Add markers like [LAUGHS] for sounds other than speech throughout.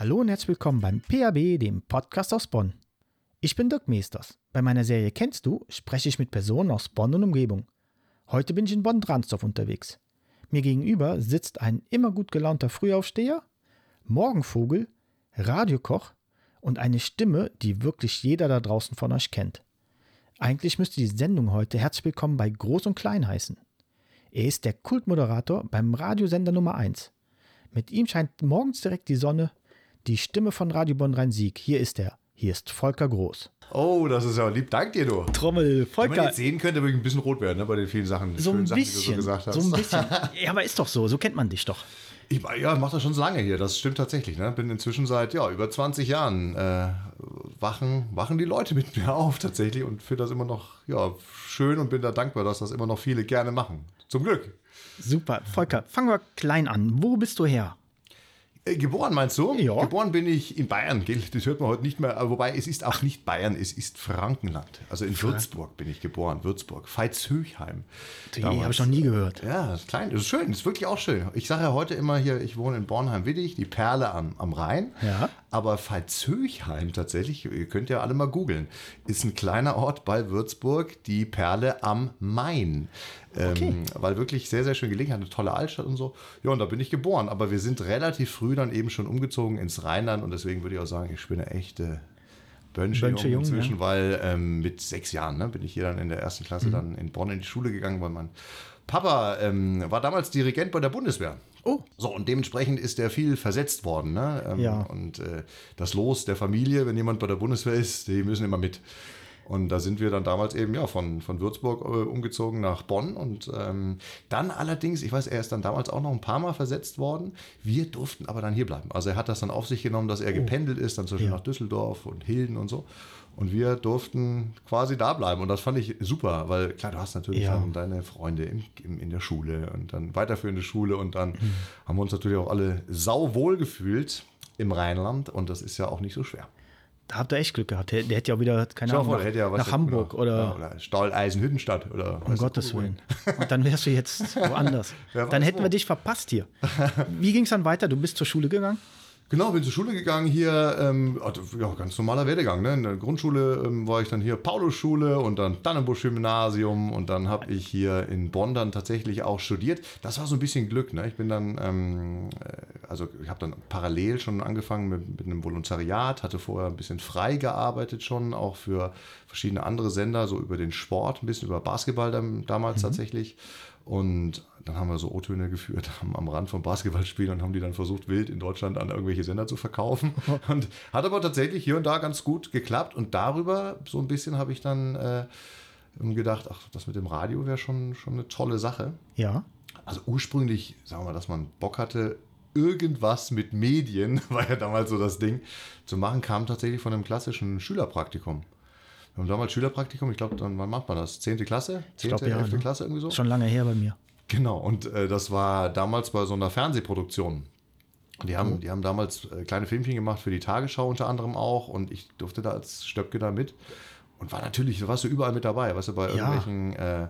Hallo und herzlich willkommen beim PAB, dem Podcast aus Bonn. Ich bin Dirk Meesters. Bei meiner Serie Kennst du spreche ich mit Personen aus Bonn und Umgebung. Heute bin ich in Bonn-Dransdorf unterwegs. Mir gegenüber sitzt ein immer gut gelaunter Frühaufsteher, Morgenvogel, Radiokoch und eine Stimme, die wirklich jeder da draußen von euch kennt. Eigentlich müsste die Sendung heute Herzlich willkommen bei Groß und Klein heißen. Er ist der Kultmoderator beim Radiosender Nummer 1. Mit ihm scheint morgens direkt die Sonne, die Stimme von Radio Bonn Rhein-Sieg. Hier ist er. Hier ist Volker Groß. Oh, das ist ja lieb. Dank dir, du. Trommel, Wenn man Volker. jetzt sehen könnte, würde ich ein bisschen rot werden ne, bei den vielen Sachen. So ein Sachen, bisschen. du so gesagt hast. so ein bisschen. [LAUGHS] Ja, aber ist doch so. So kennt man dich doch. Ich, ja, mache das schon so lange hier. Das stimmt tatsächlich. Ne? Bin inzwischen seit ja, über 20 Jahren äh, wachen, wachen die Leute mit mir auf tatsächlich und finde das immer noch ja, schön und bin da dankbar, dass das immer noch viele gerne machen. Zum Glück. Super. Volker, fangen wir klein an. Wo bist du her? Äh, Geboren meinst du? Ja. Geboren bin ich in Bayern, gell? das hört man heute nicht mehr, wobei es ist auch nicht Bayern, es ist Frankenland. Also in Würzburg bin ich geboren, Würzburg, Veitshöchheim. Die habe ich noch nie gehört. Ja, das ist klein, das ist schön, das ist wirklich auch schön. Ich sage ja heute immer hier, ich wohne in Bornheim-Widdig, die Perle am, am Rhein. Ja. Aber Veitshöchheim tatsächlich, ihr könnt ja alle mal googeln, ist ein kleiner Ort bei Würzburg, die Perle am Main. Ähm, weil wirklich sehr, sehr schön gelegen hat, eine tolle Altstadt und so. Ja, und da bin ich geboren. Aber wir sind relativ früh dann eben schon umgezogen ins Rheinland und deswegen würde ich auch sagen, ich bin eine echte Bönsche Bönsche Jung Jung, inzwischen, ja. weil ähm, mit sechs Jahren ne, bin ich hier dann in der ersten Klasse Mhm. dann in Bonn in die Schule gegangen, weil mein Papa ähm, war damals Dirigent bei der Bundeswehr. Oh. So, und dementsprechend ist er viel versetzt worden. Ne? Ähm, Ja. Und äh, das Los der Familie, wenn jemand bei der Bundeswehr ist, die müssen immer mit. Und da sind wir dann damals eben ja von, von Würzburg äh, umgezogen nach Bonn. Und ähm, dann allerdings, ich weiß, er ist dann damals auch noch ein paar Mal versetzt worden. Wir durften aber dann hier bleiben. Also er hat das dann auf sich genommen, dass er gependelt ist, dann Beispiel Ja. nach Düsseldorf und Hilden und so. Und wir durften quasi da bleiben. Und das fand ich super, weil klar, du hast natürlich Ja. dann deine Freunde im, im, in der Schule und dann weiterführende Schule. Und dann haben wir uns natürlich auch alle sau wohl gefühlt im Rheinland. Und das ist ja auch nicht so schwer. Da habt ihr echt Glück gehabt. Der, der hätte ja auch wieder, keine Ahnung, nach, ja, nach Hamburg genau, oder ja, oder Stahleisenhüttenstadt oder um Gottes Willen. Und dann wärst du jetzt [LAUGHS] woanders. Dann hätten wo. wir dich verpasst hier. [LAUGHS] Wie ging es dann weiter? Du bist zur Schule gegangen? Genau, bin zur Schule gegangen hier, ähm, also, ja, ganz normaler Werdegang. Ne? In der Grundschule ähm, war ich dann hier Paulusschule und dann Dannenbusch-Gymnasium und dann habe ich hier in Bonn dann tatsächlich auch studiert. Das war so ein bisschen Glück. Ne? Ich bin dann, ähm, äh, also ich habe dann parallel schon angefangen mit, mit einem Volontariat, hatte vorher ein bisschen frei gearbeitet schon, auch für verschiedene andere Sender, so über den Sport, ein bisschen über Basketball dann, damals tatsächlich. Und dann haben wir so O-Töne geführt [LAUGHS] am, am Rand von Basketballspielen und haben die dann versucht, wild in Deutschland an irgendwelche Sender zu verkaufen. [LAUGHS] Und hat aber tatsächlich hier und da ganz gut geklappt. Und darüber so ein bisschen habe ich dann äh, gedacht, ach, das mit dem Radio wäre schon, schon eine tolle Sache. Ja. Also ursprünglich, sagen wir mal, dass man Bock hatte, irgendwas mit Medien, [LAUGHS] war ja damals so das Ding, zu machen, kam tatsächlich von einem klassischen Schülerpraktikum. Wir haben damals Schülerpraktikum, ich glaube, dann, wann macht man das? Zehnte Klasse? Zehnte, ja, elfte ne? Klasse irgendwie so? Schon lange her bei mir. Genau, und äh, das war damals bei so einer Fernsehproduktion. Die haben, die haben damals äh, kleine Filmchen gemacht für die Tagesschau unter anderem auch und ich durfte da als Stöpke da mit. Und war natürlich, warst du überall mit dabei, weißt du, bei Ja. irgendwelchen äh,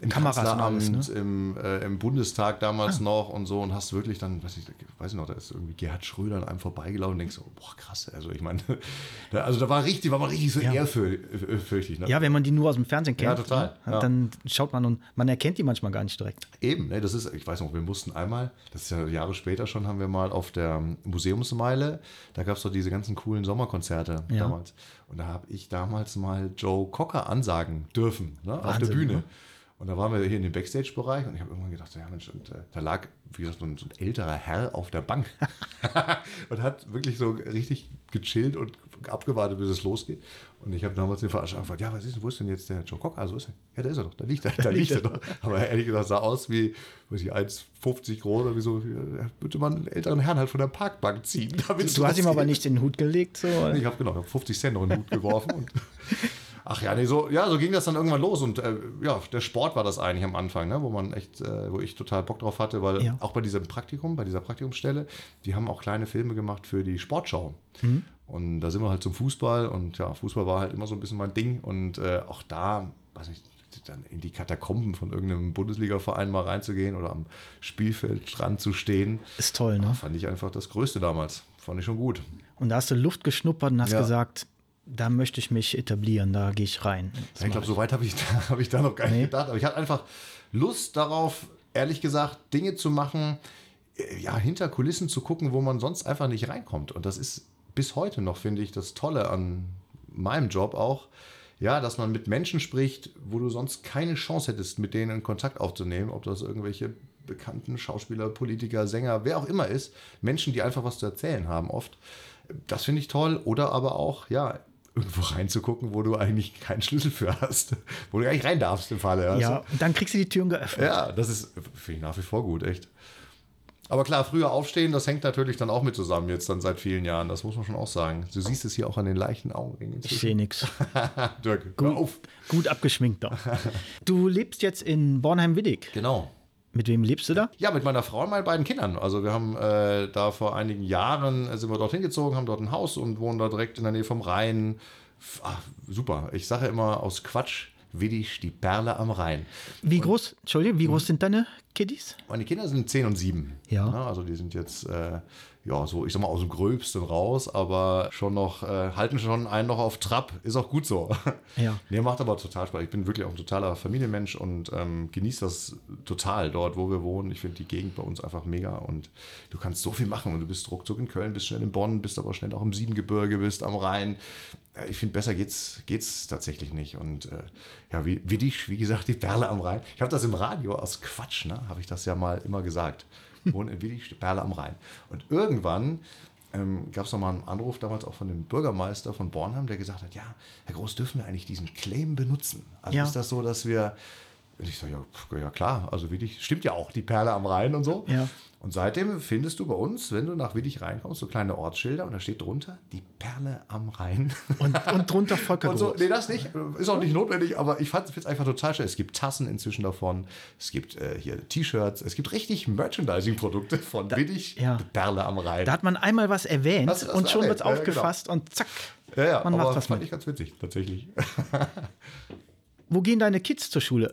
im Kameras und Kanzleramt, alles, ne? im, äh, im Bundestag damals noch und so und hast wirklich dann, weiß ich, weiß ich noch, da ist irgendwie Gerhard Schröder an einem vorbeigelaufen und denkst so, boah, krass, also ich meine, [LAUGHS] da, also da war richtig, war man richtig so Ja. ehrfürchtig. Ne? Ja, wenn man die nur aus dem Fernsehen kennt, Ja, total, ne, ja. dann schaut man und man erkennt die manchmal gar nicht direkt. Eben, ne, das ist, ich weiß noch, wir mussten einmal, das ist ja Jahre später schon, haben wir mal auf der Museumsmeile, da gab es doch diese ganzen coolen Sommerkonzerte damals. Und da habe ich damals mal Joe Cocker ansagen dürfen, ne, auf der Wahnsinn, Bühne. Und da waren wir hier in dem Backstage-Bereich und ich habe irgendwann gedacht, ja Mensch, und äh, da lag, wie gesagt, so ein, so ein älterer Herr auf der Bank [LAUGHS] und hat wirklich so richtig gechillt und abgewartet, bis es losgeht. Und ich habe damals den Veranstalter gefragt, ja, was ist denn, wo ist denn jetzt der Joe Cocker? Also, wo ist er? Ja, da ist er doch, da liegt er, da liegt er doch. [LAUGHS] Aber ehrlich gesagt, sah aus wie, weiß ich, 1,50 groß oder wie so, ja, würde man einen älteren Herrn halt von der Parkbank ziehen. Du hast ihm aber nicht den Hut gelegt. So. oder? Ich habe genau, ich hab 50 Cent noch in den Hut geworfen. Und [LAUGHS] Ach ja, nee, so, ja, so ging das dann irgendwann los. Und äh, ja, der Sport war das eigentlich am Anfang, ne, wo man echt, äh, wo ich total Bock drauf hatte, weil Ja. auch bei diesem Praktikum, bei dieser Praktikumsstelle, die haben auch kleine Filme gemacht für die Sportschau. Und da sind wir halt zum Fußball und ja, Fußball war halt immer so ein bisschen mein Ding. Und äh, auch da, weiß nicht, dann in die Katakomben von irgendeinem Bundesliga-Verein mal reinzugehen oder am Spielfeldstrand zu stehen, Ist toll, ne? fand ich einfach das Größte damals. fand ich schon gut. Und da hast du Luft geschnuppert und hast Ja. gesagt, da möchte ich mich etablieren, da gehe ich rein. Das ich glaube, so weit habe ich, da- [LAUGHS] hab ich da noch gar nicht Nee. gedacht. Aber ich hatte einfach Lust darauf, ehrlich gesagt, Dinge zu machen, äh, ja, hinter Kulissen zu gucken, wo man sonst einfach nicht reinkommt. Und das ist bis heute noch, finde ich, das Tolle an meinem Job auch. Ja, dass man mit Menschen spricht, wo du sonst keine Chance hättest, mit denen in Kontakt aufzunehmen, ob das irgendwelche bekannten Schauspieler, Politiker, Sänger, wer auch immer ist. Menschen, die einfach was zu erzählen haben, oft. Das finde ich toll. Oder aber auch, ja, irgendwo reinzugucken, wo du eigentlich keinen Schlüssel für hast, [LAUGHS] wo du gar nicht rein darfst im Falle. weißt Ja, und dann kriegst du die Türen geöffnet. ja das ist finde ich nach wie vor gut, echt. Aber klar, früher aufstehen, das hängt natürlich dann auch mit zusammen, jetzt dann seit vielen Jahren. Das muss man schon auch sagen. Du siehst es hier auch an den leichten Augenringen. Ich sehe nichts. [LAUGHS] Dirk, hör auf. Gut abgeschminkt doch. [LAUGHS] Du lebst jetzt in Bornheim-Widdig. Genau. Mit wem lebst du da? Ja, mit meiner Frau und meinen beiden Kindern. Also wir haben äh, da vor einigen Jahren äh, sind wir dorthin gezogen, haben dort ein Haus und wohnen da direkt in der Nähe vom Rhein. Ach, super. Ich sage immer aus Quatsch, Widdig, die Perle am Rhein. Wie groß, Entschuldigung, wie groß sind deine Kiddies? Meine Kinder sind 10 und 7. Ja. also die sind jetzt, äh, ja, so, ich sag mal, aus dem Gröbsten raus, aber schon noch, äh, halten schon einen noch auf Trab. Ist auch gut so. [LAUGHS] Ja. Nee, macht aber total Spaß. Ich bin wirklich auch ein totaler Familienmensch und ähm, genieße das total dort, wo wir wohnen. Ich finde die Gegend bei uns einfach mega und du kannst so viel machen und du bist ruckzuck in Köln, bist schnell in Bonn, bist aber schnell auch im Siebengebirge, bist am Rhein. Ich finde, besser geht's, geht's tatsächlich nicht. Und äh, ja, wie, wie dich, wie gesagt, die Perle am Rhein. Ich habe das im Radio aus Quatsch, ne, habe ich das ja mal immer gesagt. Wohnen in Willig, die Perle am Rhein. Und irgendwann ähm, gab es nochmal einen Anruf damals auch von dem Bürgermeister von Bornheim, der gesagt hat, ja, Herr Groß, dürfen wir eigentlich diesen Claim benutzen? Also Ja. ist das so, dass wir, und ich sage, ja, ja klar, also Willig, stimmt ja auch, die Perle am Rhein und so. Ja. Und seitdem findest du bei uns, wenn du nach Willig reinkommst, so kleine Ortsschilder und da steht drunter, die Perle am Rhein. Und, und drunter [LAUGHS] Volker so, nee, das nicht. Ist auch nicht notwendig, aber ich fand es einfach total schön. Es gibt Tassen inzwischen davon. Es gibt äh, hier T-Shirts. Es gibt richtig Merchandising-Produkte von Willig, ja. die Perle am Rhein. Da hat man einmal was erwähnt du das und schon wird es Ja, ja, aufgefasst und zack, ja, ja, man aber macht was fand mit. ich ganz witzig, tatsächlich. [LAUGHS] Wo gehen deine Kids zur Schule?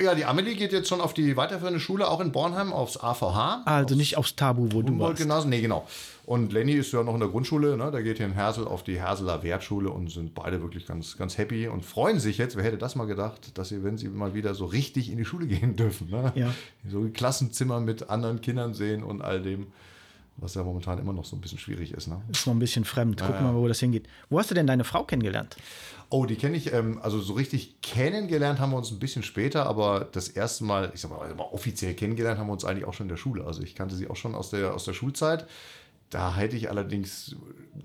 Ja, die Amelie geht jetzt schon auf die weiterführende Schule, auch in Bornheim, aufs AVH. Also nicht aufs Tabu, wo du warst. Humboldt-Gymnasium, nee, genau. Und Lenny ist ja noch in der Grundschule, ne? der geht hier in Hersel auf die Herseler Wertschule und sind beide wirklich ganz, ganz happy und freuen sich jetzt, wer hätte das mal gedacht, dass sie, wenn sie mal wieder so richtig in die Schule [LAUGHS] gehen dürfen, ne? Ja. so ein Klassenzimmer mit anderen Kindern sehen und all dem, was ja momentan immer noch so ein bisschen schwierig ist. Ne? Ist noch ein bisschen fremd. Guck mal, wo das hingeht. Wo hast du denn deine Frau kennengelernt? Oh, die kenne ich, ähm, also so richtig kennengelernt haben wir uns ein bisschen später, aber das erste Mal, ich sag mal, also mal offiziell kennengelernt haben wir uns eigentlich auch schon in der Schule. Also ich kannte sie auch schon aus der, aus der Schulzeit. Da hätte ich allerdings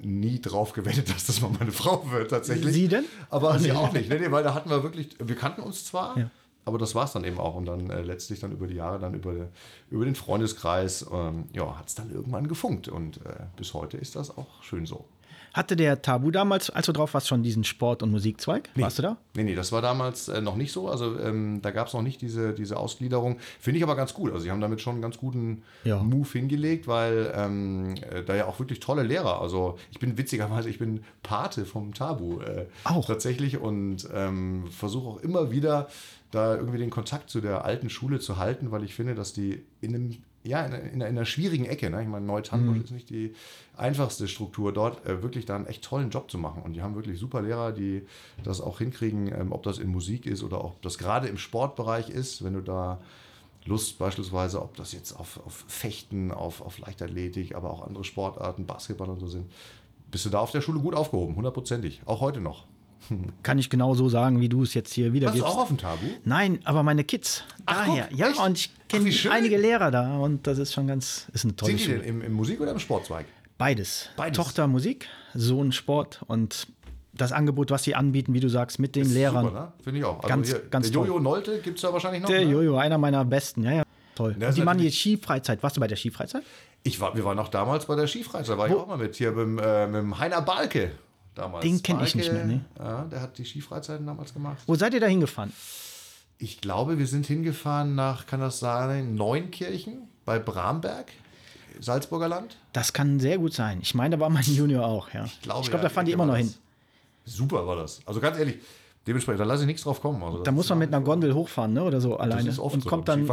nie drauf gewettet, [LAUGHS] dass das mal meine Frau wird, tatsächlich. Sie denn? Aber sie auch nicht. Nee, weil da hatten wir wirklich, wir kannten uns zwar, Ja. Aber das war es dann eben auch. Und dann äh, letztlich dann über die Jahre, dann über, über den Freundeskreis, ähm, ja, hat es dann irgendwann gefunkt. Und äh, bis heute ist das auch schön so. Hatte der Tabu damals, als du drauf warst, schon diesen Sport- und Musikzweig? Warst du da? Nee, nee, das war damals äh, noch nicht so. Also ähm, da gab es noch nicht diese, diese Ausgliederung. Finde ich aber ganz gut. Also sie haben damit schon einen ganz guten Ja. Move hingelegt, weil ähm, äh, da ja auch wirklich tolle Lehrer. Also ich bin witzigerweise, ich bin Pate vom Tabu äh, Auch. tatsächlich und ähm, versuche auch immer wieder da irgendwie den Kontakt zu der alten Schule zu halten, weil ich finde, dass die in einem ja, in, in, in einer schwierigen Ecke, ne? ich meine, Neutannbusch ist nicht die einfachste Struktur dort, äh, wirklich da einen echt tollen Job zu machen. Und die haben wirklich super Lehrer, die das auch hinkriegen, ähm, ob das in Musik ist oder ob das gerade im Sportbereich ist, wenn du da Lust beispielsweise, ob das jetzt auf, auf Fechten, auf, auf Leichtathletik, aber auch andere Sportarten, Basketball und so sind, bist du da auf der Schule gut aufgehoben, hundertprozentig. Auch heute noch. Kann ich genau so sagen, wie du es jetzt hier Warst du wiedergibst. auch auf dem Tabu? Nein, aber meine Kids. Ach, daher. guck, ja, echt? und ich kenne einige Lehrer da und das ist schon ganz, ist eine tolle Sind die Schule. denn im, im Musik- oder im Sportzweig? Beides. Beides. Tochter Musik, Sohn Sport und das Angebot, was sie anbieten, wie du sagst, mit den Ist Lehrern. Super, ne? Finde ich auch. Also Ganz- hier, ganz der Jojo Nolte gibt es da wahrscheinlich noch. Der ne? Jojo, einer meiner besten, ja, ja. Toll. Und die machen jetzt Skifreizeit. Warst du bei der Skifreizeit? Ich war, wir waren auch damals bei der Skifreizeit, da war ich auch mal mit. Hier mit, äh, mit Heiner Balke damals. Den kenn ich nicht mehr, ne? Ja, der hat die Skifreizeiten damals gemacht. Wo seid ihr da hingefahren? Ich glaube, wir sind hingefahren nach, kann das sein, Neunkirchen bei Bramberg, Salzburger Land. Das kann sehr gut sein. Ich meine, da war mein Junior auch, ja. Ich glaube, glaube, ja, da fahren die immer noch hin. Super war das. Also ganz ehrlich, dementsprechend, da lasse ich nichts drauf kommen. Also da muss man mit einer Gondel hochfahren, ne? Oder so alleine. Das ist oft und kommt dann.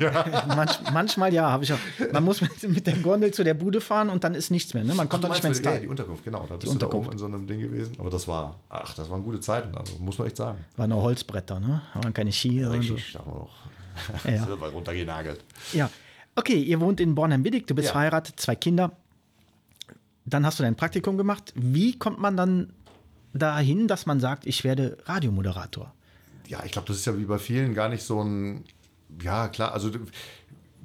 Ja. [LAUGHS] manch, manchmal ja, habe ich auch. Man muss mit, mit der Gondel zu der Bude fahren und dann ist nichts mehr. Ne? Man kommt dann nicht mehr ins meinst, ja, Tal. die Unterkunft, genau. Da bist du Unterkunft. da oben in so einem Ding gewesen. Aber das war, ach, das waren gute Zeiten, also muss man echt sagen. War nur Holzbretter, ne? Aber keine Ski. und so. Richtig, da haben wir noch [LAUGHS] Ja. [LAUGHS] Silber runtergenagelt. Ja. Okay, ihr wohnt in Bornheim-Willig, du bist Ja. verheiratet, zwei Kinder. Dann hast du dein Praktikum gemacht. Wie kommt man dann dahin, dass man sagt, ich werde Radiomoderator? Ja, ich glaube, das ist ja wie bei vielen gar nicht so ein, ja klar, also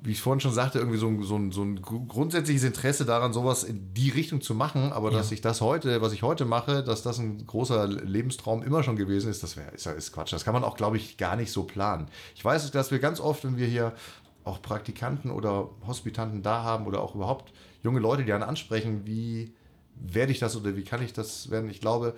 wie ich vorhin schon sagte, irgendwie so ein, so ein, so ein gru- grundsätzliches Interesse daran, sowas in die Richtung zu machen, aber dass ich das heute, was ich heute mache, dass das ein großer Lebenstraum immer schon gewesen ist, das wär, ist, ja- ist Quatsch. Das kann man auch, glaube ich, gar nicht so planen. Ich weiß, dass wir ganz oft, wenn wir hier auch Praktikanten oder Hospitanten da haben oder auch überhaupt junge Leute, die einen ansprechen, wie werde ich das oder wie kann ich das werden? Ich glaube,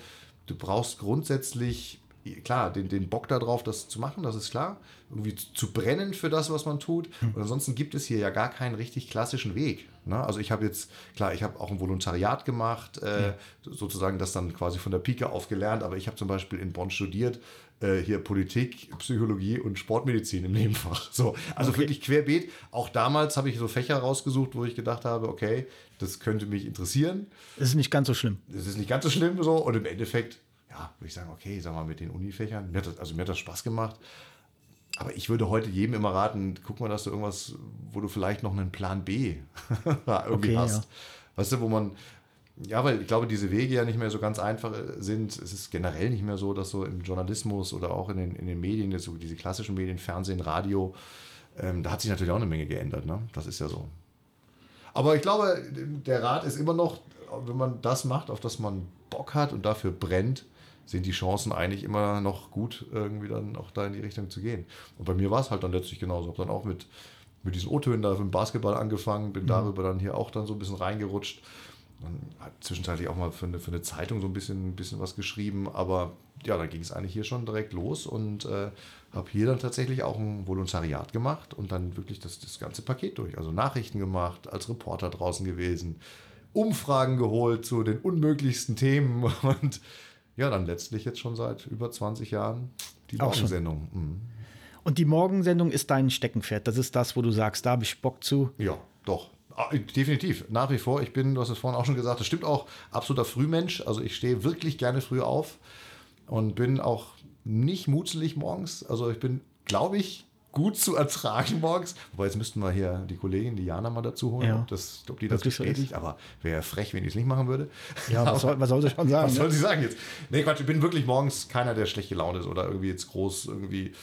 du brauchst grundsätzlich, klar, den, den Bock darauf, das zu machen, das ist klar. Irgendwie zu- brennen für das, was man tut. Und ansonsten gibt es hier ja gar keinen richtig klassischen Weg. Ne? Also ich habe jetzt, klar, ich habe auch ein Volontariat gemacht, äh, sozusagen das dann quasi von der Pike auf gelernt, aber ich habe zum Beispiel in Bonn studiert, äh, hier Politik, Psychologie und Sportmedizin im Nebenfach. So, also wirklich querbeet. Auch damals habe ich so Fächer rausgesucht, wo ich gedacht habe, okay, das könnte mich interessieren. Das ist nicht ganz so schlimm. Das ist nicht ganz so schlimm so. Und im Endeffekt, ja, würde ich sagen, okay, sag mal, mit den Unifächern, mir hat das, also mir hat das Spaß gemacht. Aber ich würde heute jedem immer raten, guck mal, dass du irgendwas, wo du vielleicht noch einen Plan B [LAUGHS] irgendwie Okay, hast. ja. Weißt du, wo man, ja, weil ich glaube, diese Wege ja nicht mehr so ganz einfach äh, sind. Es ist generell nicht mehr so, dass so im Journalismus oder auch in den, in den Medien, jetzt so diese klassischen Medien, Fernsehen, Radio, ähm, da hat sich natürlich auch eine Menge geändert. Ne? Das ist ja so. Aber ich glaube, der Rat ist immer noch, wenn man das macht, auf das man Bock hat und dafür brennt, sind die Chancen eigentlich immer noch gut, irgendwie dann auch da in die Richtung zu gehen. Und bei mir war es halt dann letztlich genauso. Habe dann auch mit, mit diesen O-Tönen da im Basketball angefangen, bin darüber dann hier auch dann so ein bisschen reingerutscht. Dann hat zwischenzeitlich auch mal für eine, für eine Zeitung so ein bisschen, ein bisschen was geschrieben, aber ja, dann ging es eigentlich hier schon direkt los und äh, habe hier dann tatsächlich auch ein Volontariat gemacht und dann wirklich das, das ganze Paket durch. Also Nachrichten gemacht, als Reporter draußen gewesen, Umfragen geholt zu den unmöglichsten Themen [LAUGHS] und ja, dann letztlich jetzt schon seit über 20 Jahren die Auch. Morgensendung. Mhm. Und die Morgensendung ist dein Steckenpferd. Das ist das, wo du sagst, da habe ich Bock zu. Ja, doch. Ah, Definitiv. Nach wie vor. Ich bin, du hast es vorhin auch schon gesagt, das stimmt auch, absoluter Frühmensch. Also ich stehe wirklich gerne früh auf und bin auch nicht mutzelig morgens. Also ich bin, glaube ich, gut zu ertragen [LAUGHS] morgens. Wobei jetzt müssten wir hier die Kollegin, die Jana, mal dazu holen, Ja. ob, das, ob die das Wirklich so ist. bestätigt. Aber wäre frech, wenn ich es nicht machen würde. Ja, was soll, was soll sie schon [LAUGHS] sagen? Was soll Ne? sie sagen jetzt? Nee, Quatsch, ich bin wirklich morgens keiner, der schlecht gelaunt ist oder irgendwie jetzt groß irgendwie,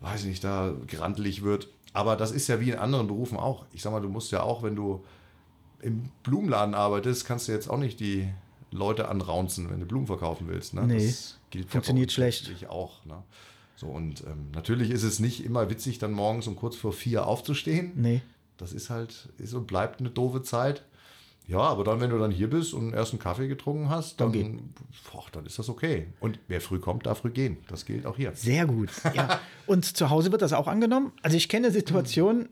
weiß ich nicht, da grantelig wird. Aber das ist ja wie in anderen Berufen auch. Ich sag mal, du musst ja auch, wenn du im Blumenladen arbeitest, kannst du jetzt auch nicht die Leute anraunzen, wenn du Blumen verkaufen willst. Ne? Nee, das gilt funktioniert ja schlecht. letztlich auch. Ne? So, und ähm, natürlich ist es nicht immer witzig, dann morgens um kurz vor vier aufzustehen. Nee. Das ist halt, ist und bleibt eine doofe Zeit. Ja, aber dann, wenn du dann hier bist und erst einen Kaffee getrunken hast, Dann dann, boah, dann ist das okay. Und wer früh kommt, darf früh gehen. Das gilt auch hier. Sehr gut. Ja. [LAUGHS] Und zu Hause wird das auch angenommen. Also ich kenne Situationen,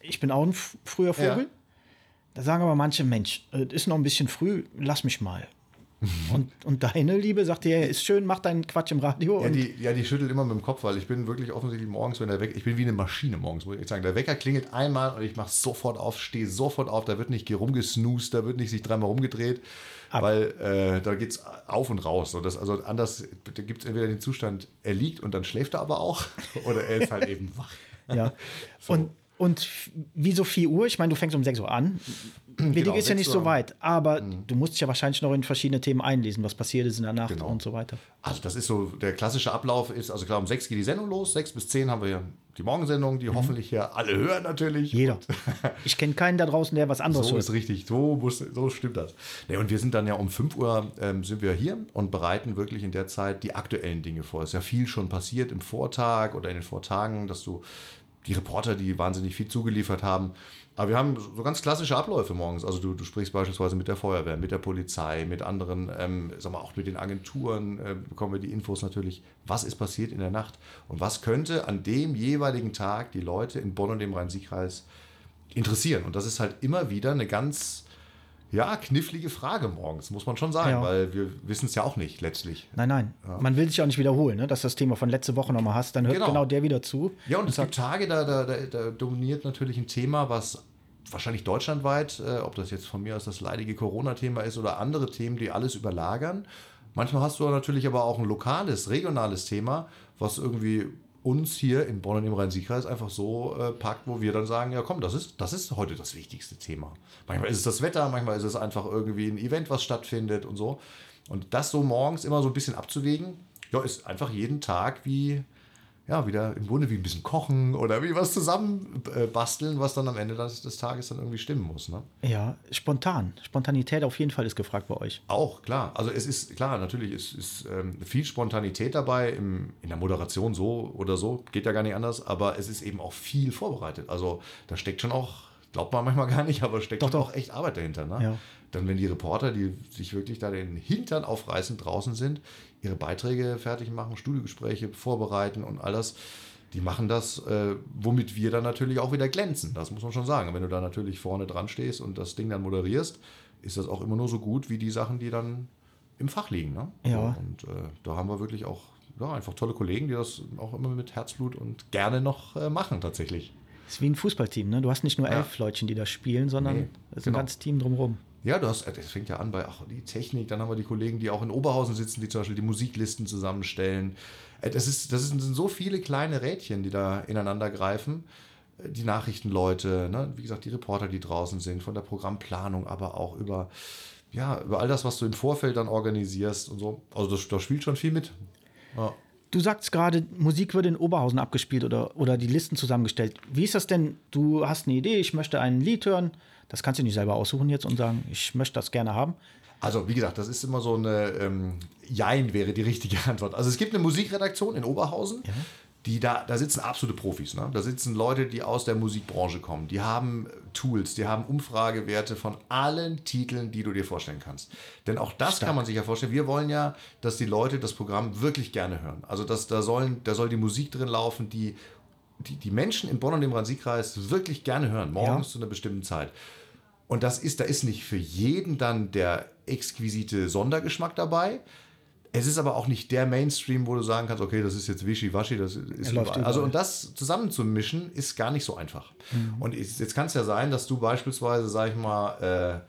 ich bin auch ein früher Vogel. Ja. Da sagen aber manche, Mensch, es ist noch ein bisschen früh, lass mich mal. [LAUGHS] Und, und deine Liebe sagt dir, ist schön, mach deinen Quatsch im Radio. Ja und die, ja, die schüttelt immer mit dem Kopf, weil ich bin wirklich offensichtlich morgens, wenn der Wecker, ich bin wie eine Maschine morgens, muss ich sagen. Der Wecker klingelt einmal und ich mache sofort auf, stehe sofort auf, da wird nicht rumgesnoost, da wird nicht sich dreimal rumgedreht, weil äh, da geht es auf und raus. So, das, also anders, da gibt es entweder den Zustand, er liegt und dann schläft er aber auch, [LAUGHS] oder er ist halt eben wach. Ja. [LAUGHS] Und, und wie so 4 Uhr, ich meine, du fängst um 6 Uhr an. Willig Genau, ist ja 6 nicht so weit, aber du musst dich ja wahrscheinlich noch in verschiedene Themen einlesen, was passiert ist in der Nacht Genau. und so weiter. Also das ist so, der klassische Ablauf ist, also klar, um sechs geht die Sendung los, sechs bis zehn haben wir ja die Morgensendung, die hoffentlich hier alle hören natürlich. Mhm. Jeder. [LAUGHS] Ich kenne keinen da draußen, der was anderes So hört. ist richtig, so, muss, so stimmt das. Nee, und wir sind dann ja um 5 Uhr ähm, sind wir hier und bereiten wirklich in der Zeit die aktuellen Dinge vor. Es ist ja viel schon passiert im Vortag oder in den Vortagen, dass du die Reporter, die wahnsinnig viel zugeliefert haben. Aber wir haben so ganz klassische Abläufe morgens. Also du, du sprichst beispielsweise mit der Feuerwehr, mit der Polizei, mit anderen, ähm, sag mal, auch mit den Agenturen äh, bekommen wir die Infos natürlich, was ist passiert in der Nacht und was könnte an dem jeweiligen Tag die Leute in Bonn und dem Rhein-Sieg-Kreis interessieren. Und das ist halt immer wieder eine ganz Ja, knifflige Frage morgens, muss man schon sagen, Ja. weil wir wissen es ja auch nicht letztlich. Nein, nein. Man will sich auch nicht wiederholen, ne? dass du das Thema von letzte Woche nochmal hast. Dann hört Genau. genau. der wieder zu. Ja, und es gibt Tage, da, da, da, da dominiert natürlich ein Thema, was wahrscheinlich deutschlandweit, äh, ob das jetzt von mir aus das leidige Corona-Thema ist oder andere Themen, die alles überlagern. Manchmal hast du natürlich aber auch ein lokales, regionales Thema, was irgendwie uns hier in Bonn und im Rhein-Sieg-Kreis einfach so äh, packt, wo wir dann sagen, ja komm, das ist, das ist heute das wichtigste Thema. Manchmal ist es das Wetter, manchmal ist es einfach irgendwie ein Event, was stattfindet und so. Und das so morgens immer so ein bisschen abzuwägen, ja, ist einfach jeden Tag wie, ja, wieder im Grunde wie ein bisschen kochen oder wie was zusammen äh, basteln, was dann am Ende des, des Tages dann irgendwie stimmen muss. Ne? Ja, spontan. Spontanität auf jeden Fall ist gefragt bei euch. Auch, klar. Also es ist, klar, natürlich ist, ist ähm, viel Spontanität dabei, im, in der Moderation so oder so, geht ja gar nicht anders, aber es ist eben auch viel vorbereitet. Also da steckt schon auch, glaubt man manchmal gar nicht, aber steckt Doch, doch. auch echt Arbeit dahinter. Ne? Ja. Dann, wenn die Reporter, die sich wirklich da den Hintern aufreißen, draußen sind, ihre Beiträge fertig machen, Studiogespräche vorbereiten und all das, die machen das, äh, womit wir dann natürlich auch wieder glänzen. Das muss man schon sagen. Wenn du da natürlich vorne dran stehst und das Ding dann moderierst, ist das auch immer nur so gut wie die Sachen, die dann im Fach liegen. Ne? Ja. Und äh, da haben wir wirklich auch ja, einfach tolle Kollegen, die das auch immer mit Herzblut und gerne noch äh, machen tatsächlich. ist wie ein Fußballteam, ne? Du hast nicht nur Ja. elf Leutchen, die da spielen, sondern Nee, es ist genau. ein ganzes Team drumherum. Ja, du hast, das fängt ja an bei ach, die Technik, dann haben wir die Kollegen, die auch in Oberhausen sitzen, die zum Beispiel die Musiklisten zusammenstellen. Äh, Das, ist, das sind so viele kleine Rädchen, die da ineinander greifen. Äh, Die Nachrichtenleute, ne? wie gesagt, die Reporter, die draußen sind, von der Programmplanung, aber auch über, ja, über all das, was du im Vorfeld dann organisierst und so. Also das, das spielt schon viel mit. Ja. Du sagst gerade, Musik wird in Oberhausen abgespielt oder, oder die Listen zusammengestellt. Wie ist das denn? Du hast eine Idee, ich möchte ein Lied hören. Das kannst du nicht selber aussuchen jetzt und sagen, ich möchte das gerne haben. Also, wie gesagt, das ist immer so eine ähm, Jein wäre die richtige [LAUGHS] Antwort. Also es gibt eine Musikredaktion in Oberhausen, die da, da sitzen absolute Profis. Ne? Da sitzen Leute, die aus der Musikbranche kommen. Die haben Tools, die haben Umfragewerte von allen Titeln, die du dir vorstellen kannst. Denn auch das kann man sich ja vorstellen. Wir wollen ja, dass die Leute das Programm wirklich gerne hören. Also dass da sollen, da soll die Musik drin laufen, die die, die Menschen in Bonn und im Rhein-Sieg-Kreis wirklich gerne hören, morgens Ja. zu einer bestimmten Zeit. Und das ist, da ist nicht für jeden dann der exquisite Sondergeschmack dabei. Es ist aber auch nicht der Mainstream, wo du sagen kannst, okay, das ist jetzt Wischiwaschi, das ist Er läuft überall. Also überall. und das zusammenzumischen ist gar nicht so einfach. Mhm. Und jetzt kann es ja sein, dass du beispielsweise, sag ich mal,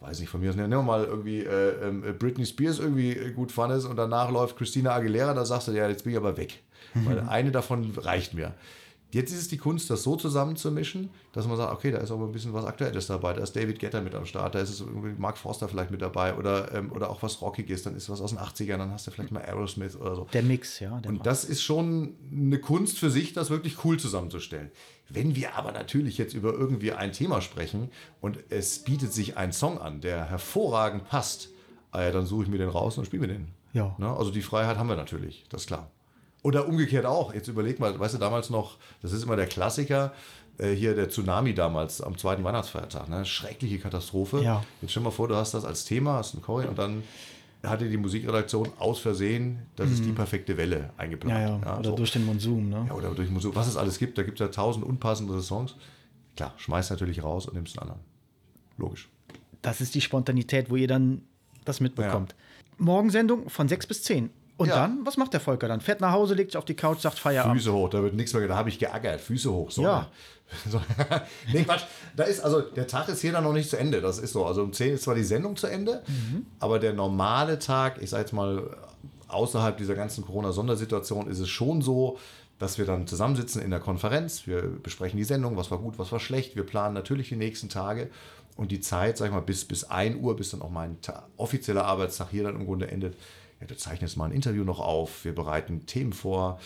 äh, weiß nicht, von mir aus, nehmen wir mal irgendwie äh, ähm, Britney Spears irgendwie gut fandest und danach läuft Christina Aguilera, da sagst du, ja, jetzt bin ich aber weg. [LAUGHS] Weil eine davon reicht mir. Jetzt ist es die Kunst, das so zusammenzumischen, dass man sagt, okay, da ist aber ein bisschen was Aktuelles dabei. Da ist David Guetta mit am Start, da ist es irgendwie Mark Forster vielleicht mit dabei oder, ähm, oder auch was Rockiges, dann ist was aus den 80ern, dann hast du vielleicht mal Aerosmith oder so. Der Mix, ja. Der Und das ist schon eine Kunst für sich, das wirklich cool zusammenzustellen. Wenn wir aber natürlich jetzt über irgendwie ein Thema sprechen und es bietet sich ein Song an, der hervorragend passt, ah dann suche ich mir den raus und spiele mir den. Ja. Ne? Also die Freiheit haben wir natürlich, das ist klar. Oder umgekehrt auch. Jetzt überleg mal, weißt du, damals noch, das ist immer der Klassiker, äh, hier der Tsunami damals am zweiten Weihnachtsfeiertag. Ne? Schreckliche Katastrophe. Ja. Jetzt stell dir mal vor, du hast das als Thema, hast einen Choreo und dann hatte die Musikredaktion aus Versehen, das ist die perfekte Welle ja, eingeplant. ja. Oder so. durch den Monsum, ne? ja, oder durch Musik, was es alles gibt, da gibt es ja tausend unpassendere Songs. Klar, schmeiß natürlich raus und nimmst einen anderen. Logisch. Das ist die Spontanität, wo ihr dann das mitbekommt. Morgensendung von 6 bis 10. Und Ja. dann, was macht der Volker dann? Fährt nach Hause, legt sich auf die Couch, sagt Feierabend. Füße hoch, da wird nichts mehr, da habe ich geärgert. Füße hoch. So. Ja. [LAUGHS] So. nee, Quatsch. Da ist, also, der Tag ist hier dann noch nicht zu Ende. Das ist so. Also um 10 ist zwar die Sendung zu Ende, aber der normale Tag, ich sage jetzt mal, außerhalb dieser ganzen Corona-Sondersituation ist es schon so, dass wir dann zusammensitzen in der Konferenz. Wir besprechen die Sendung, was war gut, was war schlecht. Wir planen natürlich die nächsten Tage. Und die Zeit, sag ich mal, bis, bis 1 Uhr, bis dann auch mein offizieller Arbeitstag hier dann im Grunde endet, ja, du zeichnest mal ein Interview noch auf, wir bereiten Themen vor,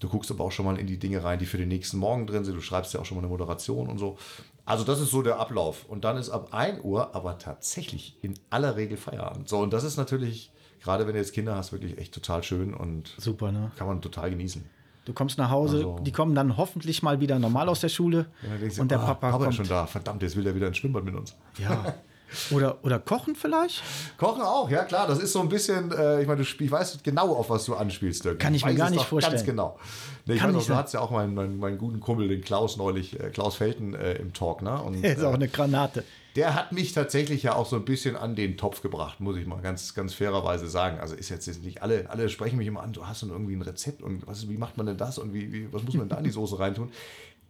du guckst aber auch schon mal in die Dinge rein, die für den nächsten Morgen drin sind, du schreibst ja auch schon mal eine Moderation und so. Also das ist so der Ablauf. Und dann ist ab 1 Uhr aber tatsächlich in aller Regel Feierabend. So, und das ist natürlich, gerade wenn du jetzt Kinder hast, wirklich echt total schön und Super, ne? kann man total genießen. Du kommst nach Hause, Also- die kommen dann hoffentlich mal wieder normal aus der Schule. Du, und der ah, Papa, Papa kommt. ist schon da. Verdammt, jetzt will er wieder ins Schwimmbad mit uns. Ja. [LAUGHS] Oder, oder kochen vielleicht? Kochen auch, ja klar. Das ist so ein bisschen, äh, ich meine, du spiel, ich weiß genau, auf was du anspielst. Dirk. Kann ich mir weiß gar nicht vorstellen. Ganz genau. Nee, ich weiß auch, du hattest ja auch meinen, meinen, meinen guten Kumpel, den Klaus neulich, äh, Klaus Felten, äh, im Talk. Ne? Und, [LAUGHS] Der ist auch äh, eine Granate. der hat mich tatsächlich ja auch so ein bisschen an den Topf gebracht, muss ich mal ganz, ganz fairerweise sagen. Also ist jetzt nicht alle, alle sprechen mich immer an, du hast dann irgendwie ein Rezept und was, wie macht man denn das und wie, wie was muss man da in die Soße reintun?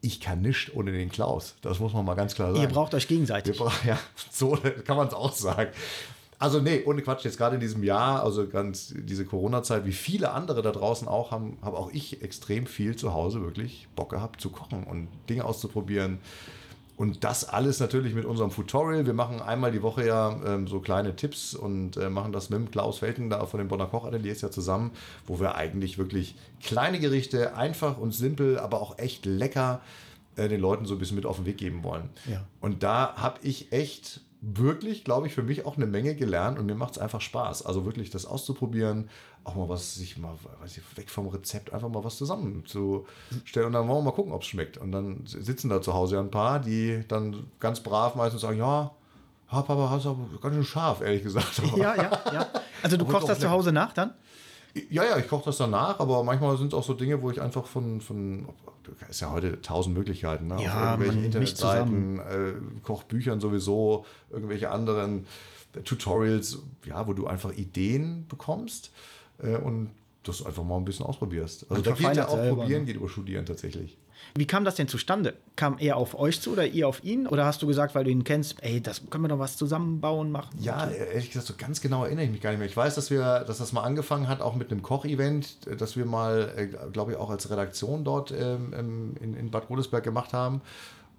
Ich kann nicht ohne den Klaus. Das muss man mal ganz klar sagen. Ihr braucht euch gegenseitig. Bra- ja, [LAUGHS] so kann man es auch sagen. Also nee, ohne Quatsch, jetzt gerade in diesem Jahr, also ganz diese Corona-Zeit, wie viele andere da draußen auch, haben, habe auch ich extrem viel zu Hause wirklich Bock gehabt zu kochen und Dinge auszuprobieren. Und das alles natürlich mit unserem Tutorial. Wir machen einmal die Woche ja ähm, so kleine Tipps und äh, machen das mit Klaus Felten da von den Bonner Kochateliers ja zusammen, wo wir eigentlich wirklich kleine Gerichte, einfach und simpel, aber auch echt lecker äh, den Leuten so ein bisschen mit auf den Weg geben wollen. Ja. Und da habe ich echt wirklich, glaube ich, für mich auch eine Menge gelernt und mir macht es einfach Spaß. Also wirklich das auszuprobieren, auch mal was, sich mal, weiß ich, weg vom Rezept, einfach mal was zusammenzustellen und dann wollen wir mal gucken, ob es schmeckt. Und dann sitzen da zu Hause ja ein paar, die dann ganz brav meistens sagen, ja, ja Papa, hast du aber ganz schön scharf, ehrlich gesagt. [LAUGHS] Ja, ja, ja. Also du kochst das zu. Hause nach dann? Ja, ja, ich koche das danach, aber manchmal sind es auch so Dinge, wo ich einfach von, von ist ja heute tausend Möglichkeiten, ne? Ja, auf irgendwelchen Internetseiten, äh, Kochbüchern sowieso, irgendwelche anderen äh, Tutorials, ja, wo du einfach Ideen bekommst äh, und das einfach mal ein bisschen ausprobierst. Also da geht ja auch selber, probieren, ne? geht über Studieren tatsächlich. Wie kam das denn zustande? Kam er auf euch zu oder ihr auf ihn? Oder hast du gesagt, weil du ihn kennst, ey, das können wir doch was zusammenbauen, machen? Ja, ehrlich gesagt, so ganz genau erinnere ich mich gar nicht mehr. Ich weiß, dass wir, dass das mal angefangen hat, auch mit einem Kochevent, äh, das wir mal, äh, glaube ich, auch als Redaktion dort ähm, ähm, in, in Bad Godesberg gemacht haben.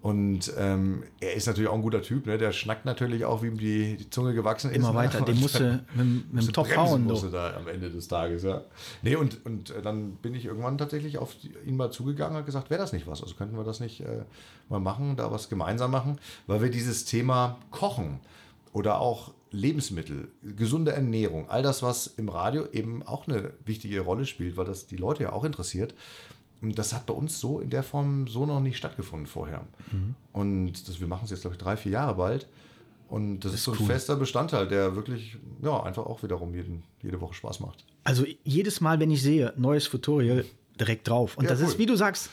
Und ähm, er ist natürlich auch ein guter Typ, ne? Der schnackt natürlich auch, wie ihm die, die Zunge gewachsen ist. Immer ne? weiter, den Und musst du mit, mit dem musste bremsen hauen. musste da am Ende des Tages, ja. Nee, und, und äh, dann bin ich irgendwann tatsächlich auf ihn mal zugegangen und hat gesagt, wäre das nicht was? Also könnten wir das nicht äh, mal machen, da was gemeinsam machen, weil wir dieses Thema Kochen oder auch Lebensmittel, gesunde Ernährung, all das, was im Radio eben auch eine wichtige Rolle spielt, weil das die Leute ja auch interessiert. Das hat bei uns so in der Form so noch nicht stattgefunden vorher. Mhm. Und das, wir machen es jetzt, glaube ich, drei, vier Jahre bald. Und das, ist so ein cool. fester Bestandteil, der wirklich, ja, einfach auch wiederum jeden, jede Woche Spaß macht. Also jedes Mal, wenn ich sehe, neues Tutorial, direkt drauf. Und Ja, das cool. ist, wie du sagst,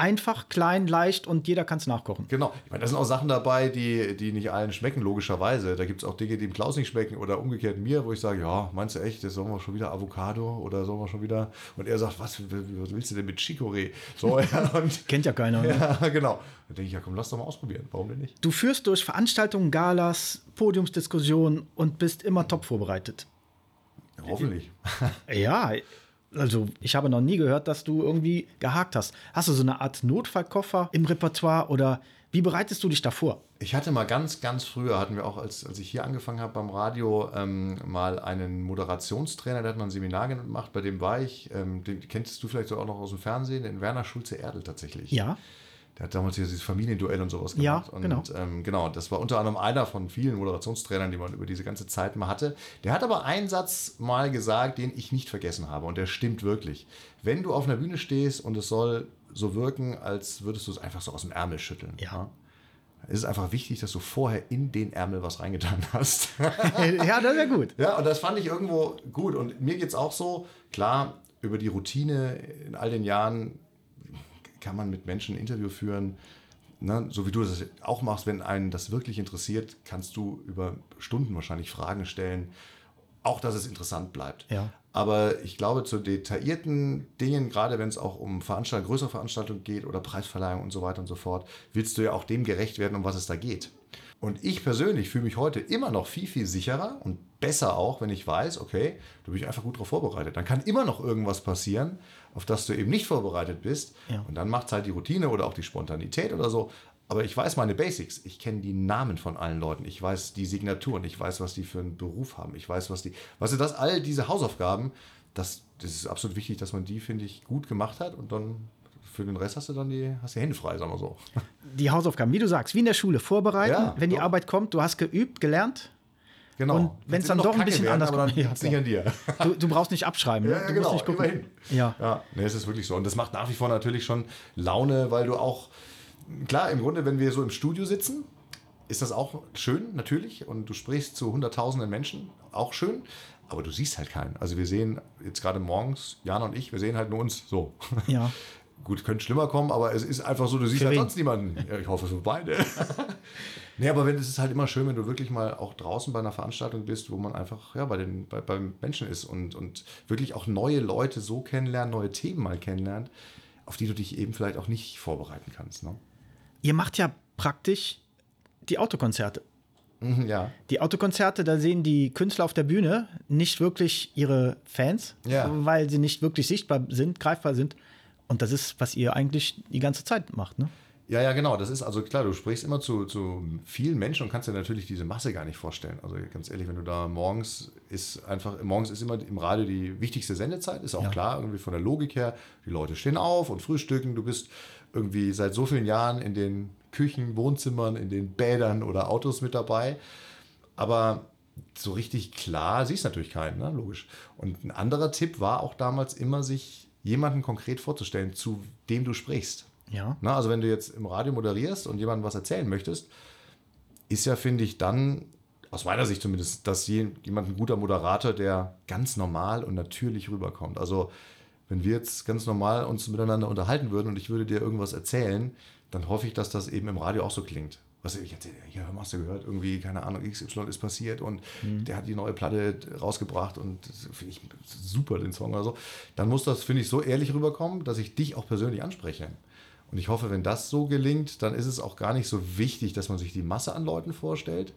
einfach, klein, leicht und jeder kann es nachkochen. Genau. Ich meine, da sind auch Sachen dabei, die, die nicht allen schmecken, logischerweise. Da gibt es auch Dinge, die dem Klaus nicht schmecken oder umgekehrt mir, wo ich sage, ja, meinst du echt, das sollen wir schon wieder Avocado oder sollen wir schon wieder. Und er sagt, was, was willst du denn mit Chicorée? So, [LAUGHS] ja, und Kennt ja keiner. Ne? [LAUGHS] ja, genau. Dann denke ich, ja komm, lass doch mal ausprobieren. Warum denn nicht? Du führst durch Veranstaltungen, Galas, Podiumsdiskussionen und bist immer top vorbereitet. Hoffentlich. Ja, [LAUGHS] also ich habe noch nie gehört, dass du irgendwie gehakt hast. Hast du so eine Art Notfallkoffer im Repertoire oder wie bereitest du dich davor? Ich hatte mal ganz, ganz früher, hatten wir auch, als, als ich hier angefangen habe beim Radio, ähm, mal einen Moderationstrainer, der hat mal ein Seminar gemacht, bei dem war ich, ähm, den kennst du vielleicht auch noch aus dem Fernsehen, den Werner Schulze-Erdl tatsächlich. Ja, Der hat damals hier dieses Familienduell und sowas Ja, gemacht. und, genau. Ähm, genau, das war unter anderem einer von vielen Moderationstrainern, die man über diese ganze Zeit mal hatte. Der hat aber einen Satz mal gesagt, den ich nicht vergessen habe und der stimmt wirklich. Wenn du auf einer Bühne stehst und es soll so wirken, als würdest du es einfach so aus dem Ärmel schütteln. Ja. Es ist einfach wichtig, dass du vorher in den Ärmel was reingetan hast. [LAUGHS] ja, das wäre gut. ja, und das fand ich irgendwo gut. Und mir geht es auch so, klar, über die Routine in all den Jahren kann man mit Menschen ein Interview führen. Ne? So wie du das auch machst, wenn einen das wirklich interessiert, kannst du über Stunden wahrscheinlich Fragen stellen. Auch, dass es interessant bleibt. Ja. Aber ich glaube, zu detaillierten Dingen, gerade wenn es auch um Veranstaltungen, größere Veranstaltungen geht oder Preisverleihung und so weiter und so fort, willst du ja auch dem gerecht werden, um was es da geht. Und ich persönlich fühle mich heute immer noch viel, viel sicherer und besser auch, wenn ich weiß, okay, du bist einfach gut darauf vorbereitet. Dann kann immer noch irgendwas passieren, auf das du eben nicht vorbereitet bist. Ja. Und dann macht es halt die Routine oder auch die Spontanität oder so. Aber ich weiß meine Basics. Ich kenne die Namen von allen Leuten. Ich weiß die Signaturen. Ich weiß, was die für einen Beruf haben. Ich weiß, was die. Weißt du, das, all diese Hausaufgaben, das, das ist absolut wichtig, dass man die, finde ich, gut gemacht hat. Und dann für den Rest hast du dann die, hast die Hände frei, sagen wir so. [LAUGHS] Die Hausaufgaben, wie du sagst, wie in der Schule, vorbereiten. Ja, wenn die doch. Arbeit kommt, du hast geübt, gelernt. Genau. Und wenn's Kann dann doch ein bisschen werden, anders kommt, [LAUGHS] ja, nicht an dir. Du, du brauchst nicht abschreiben. Ne? Ja, ja, du genau, musst nicht gucken. immerhin. Ja. Ja, nee, es ist wirklich so. Und das macht nach wie vor natürlich schon Laune, weil du auch, klar, im Grunde, wenn wir so im Studio sitzen, ist das auch schön, natürlich. Und du sprichst zu hunderttausenden Menschen, auch schön. Aber du siehst halt keinen. Also wir sehen jetzt gerade morgens, Jana und ich, wir sehen halt nur uns so. Ja. [LAUGHS] Gut, könnte schlimmer kommen, aber es ist einfach so, du siehst halt sonst niemanden. Ja, ich hoffe für beide. [LAUGHS] Nee, aber wenn, es ist halt immer schön, wenn du wirklich mal auch draußen bei einer Veranstaltung bist, wo man einfach ja, bei den bei, beim Menschen ist und, und wirklich auch neue Leute so kennenlernt, neue Themen mal kennenlernt, auf die du dich eben vielleicht auch nicht vorbereiten kannst. Ne? Ihr macht ja praktisch die Autokonzerte. Mhm, Ja. Die Autokonzerte, da sehen die Künstler auf der Bühne nicht wirklich ihre Fans, Ja. weil sie nicht wirklich sichtbar sind, greifbar sind. Und das ist, was ihr eigentlich die ganze Zeit macht, ne? Ja, ja, genau. Das ist also klar, du sprichst immer zu, zu vielen Menschen und kannst dir natürlich diese Masse gar nicht vorstellen. Also ganz ehrlich, wenn du da morgens ist einfach, morgens ist immer im Radio die wichtigste Sendezeit, ist auch Ja. klar, irgendwie von der Logik her. Die Leute stehen auf und frühstücken. Du bist irgendwie seit so vielen Jahren in den Küchen, Wohnzimmern, in den Bädern oder Autos mit dabei. Aber so richtig klar siehst natürlich keinen, ne? logisch. Und ein anderer Tipp war auch damals immer, sich jemanden konkret vorzustellen, zu dem du sprichst. Ja. Na, also wenn du jetzt im Radio moderierst und jemandem was erzählen möchtest, ist ja, finde ich, dann, aus meiner Sicht zumindest, dass je- jemand ein guter Moderator, der ganz normal und natürlich rüberkommt. Also wenn wir jetzt ganz normal uns miteinander unterhalten würden und ich würde dir irgendwas erzählen, dann hoffe ich, dass das eben im Radio auch so klingt. Was ich erzähle, mal, hast du gehört, irgendwie, keine Ahnung, XY ist passiert und der hat die neue Platte rausgebracht und finde ich super, den Song oder so. Dann muss das, finde ich, so ehrlich rüberkommen, dass ich dich auch persönlich anspreche. Und ich hoffe, wenn das so gelingt, dann ist es auch gar nicht so wichtig, dass man sich die Masse an Leuten vorstellt,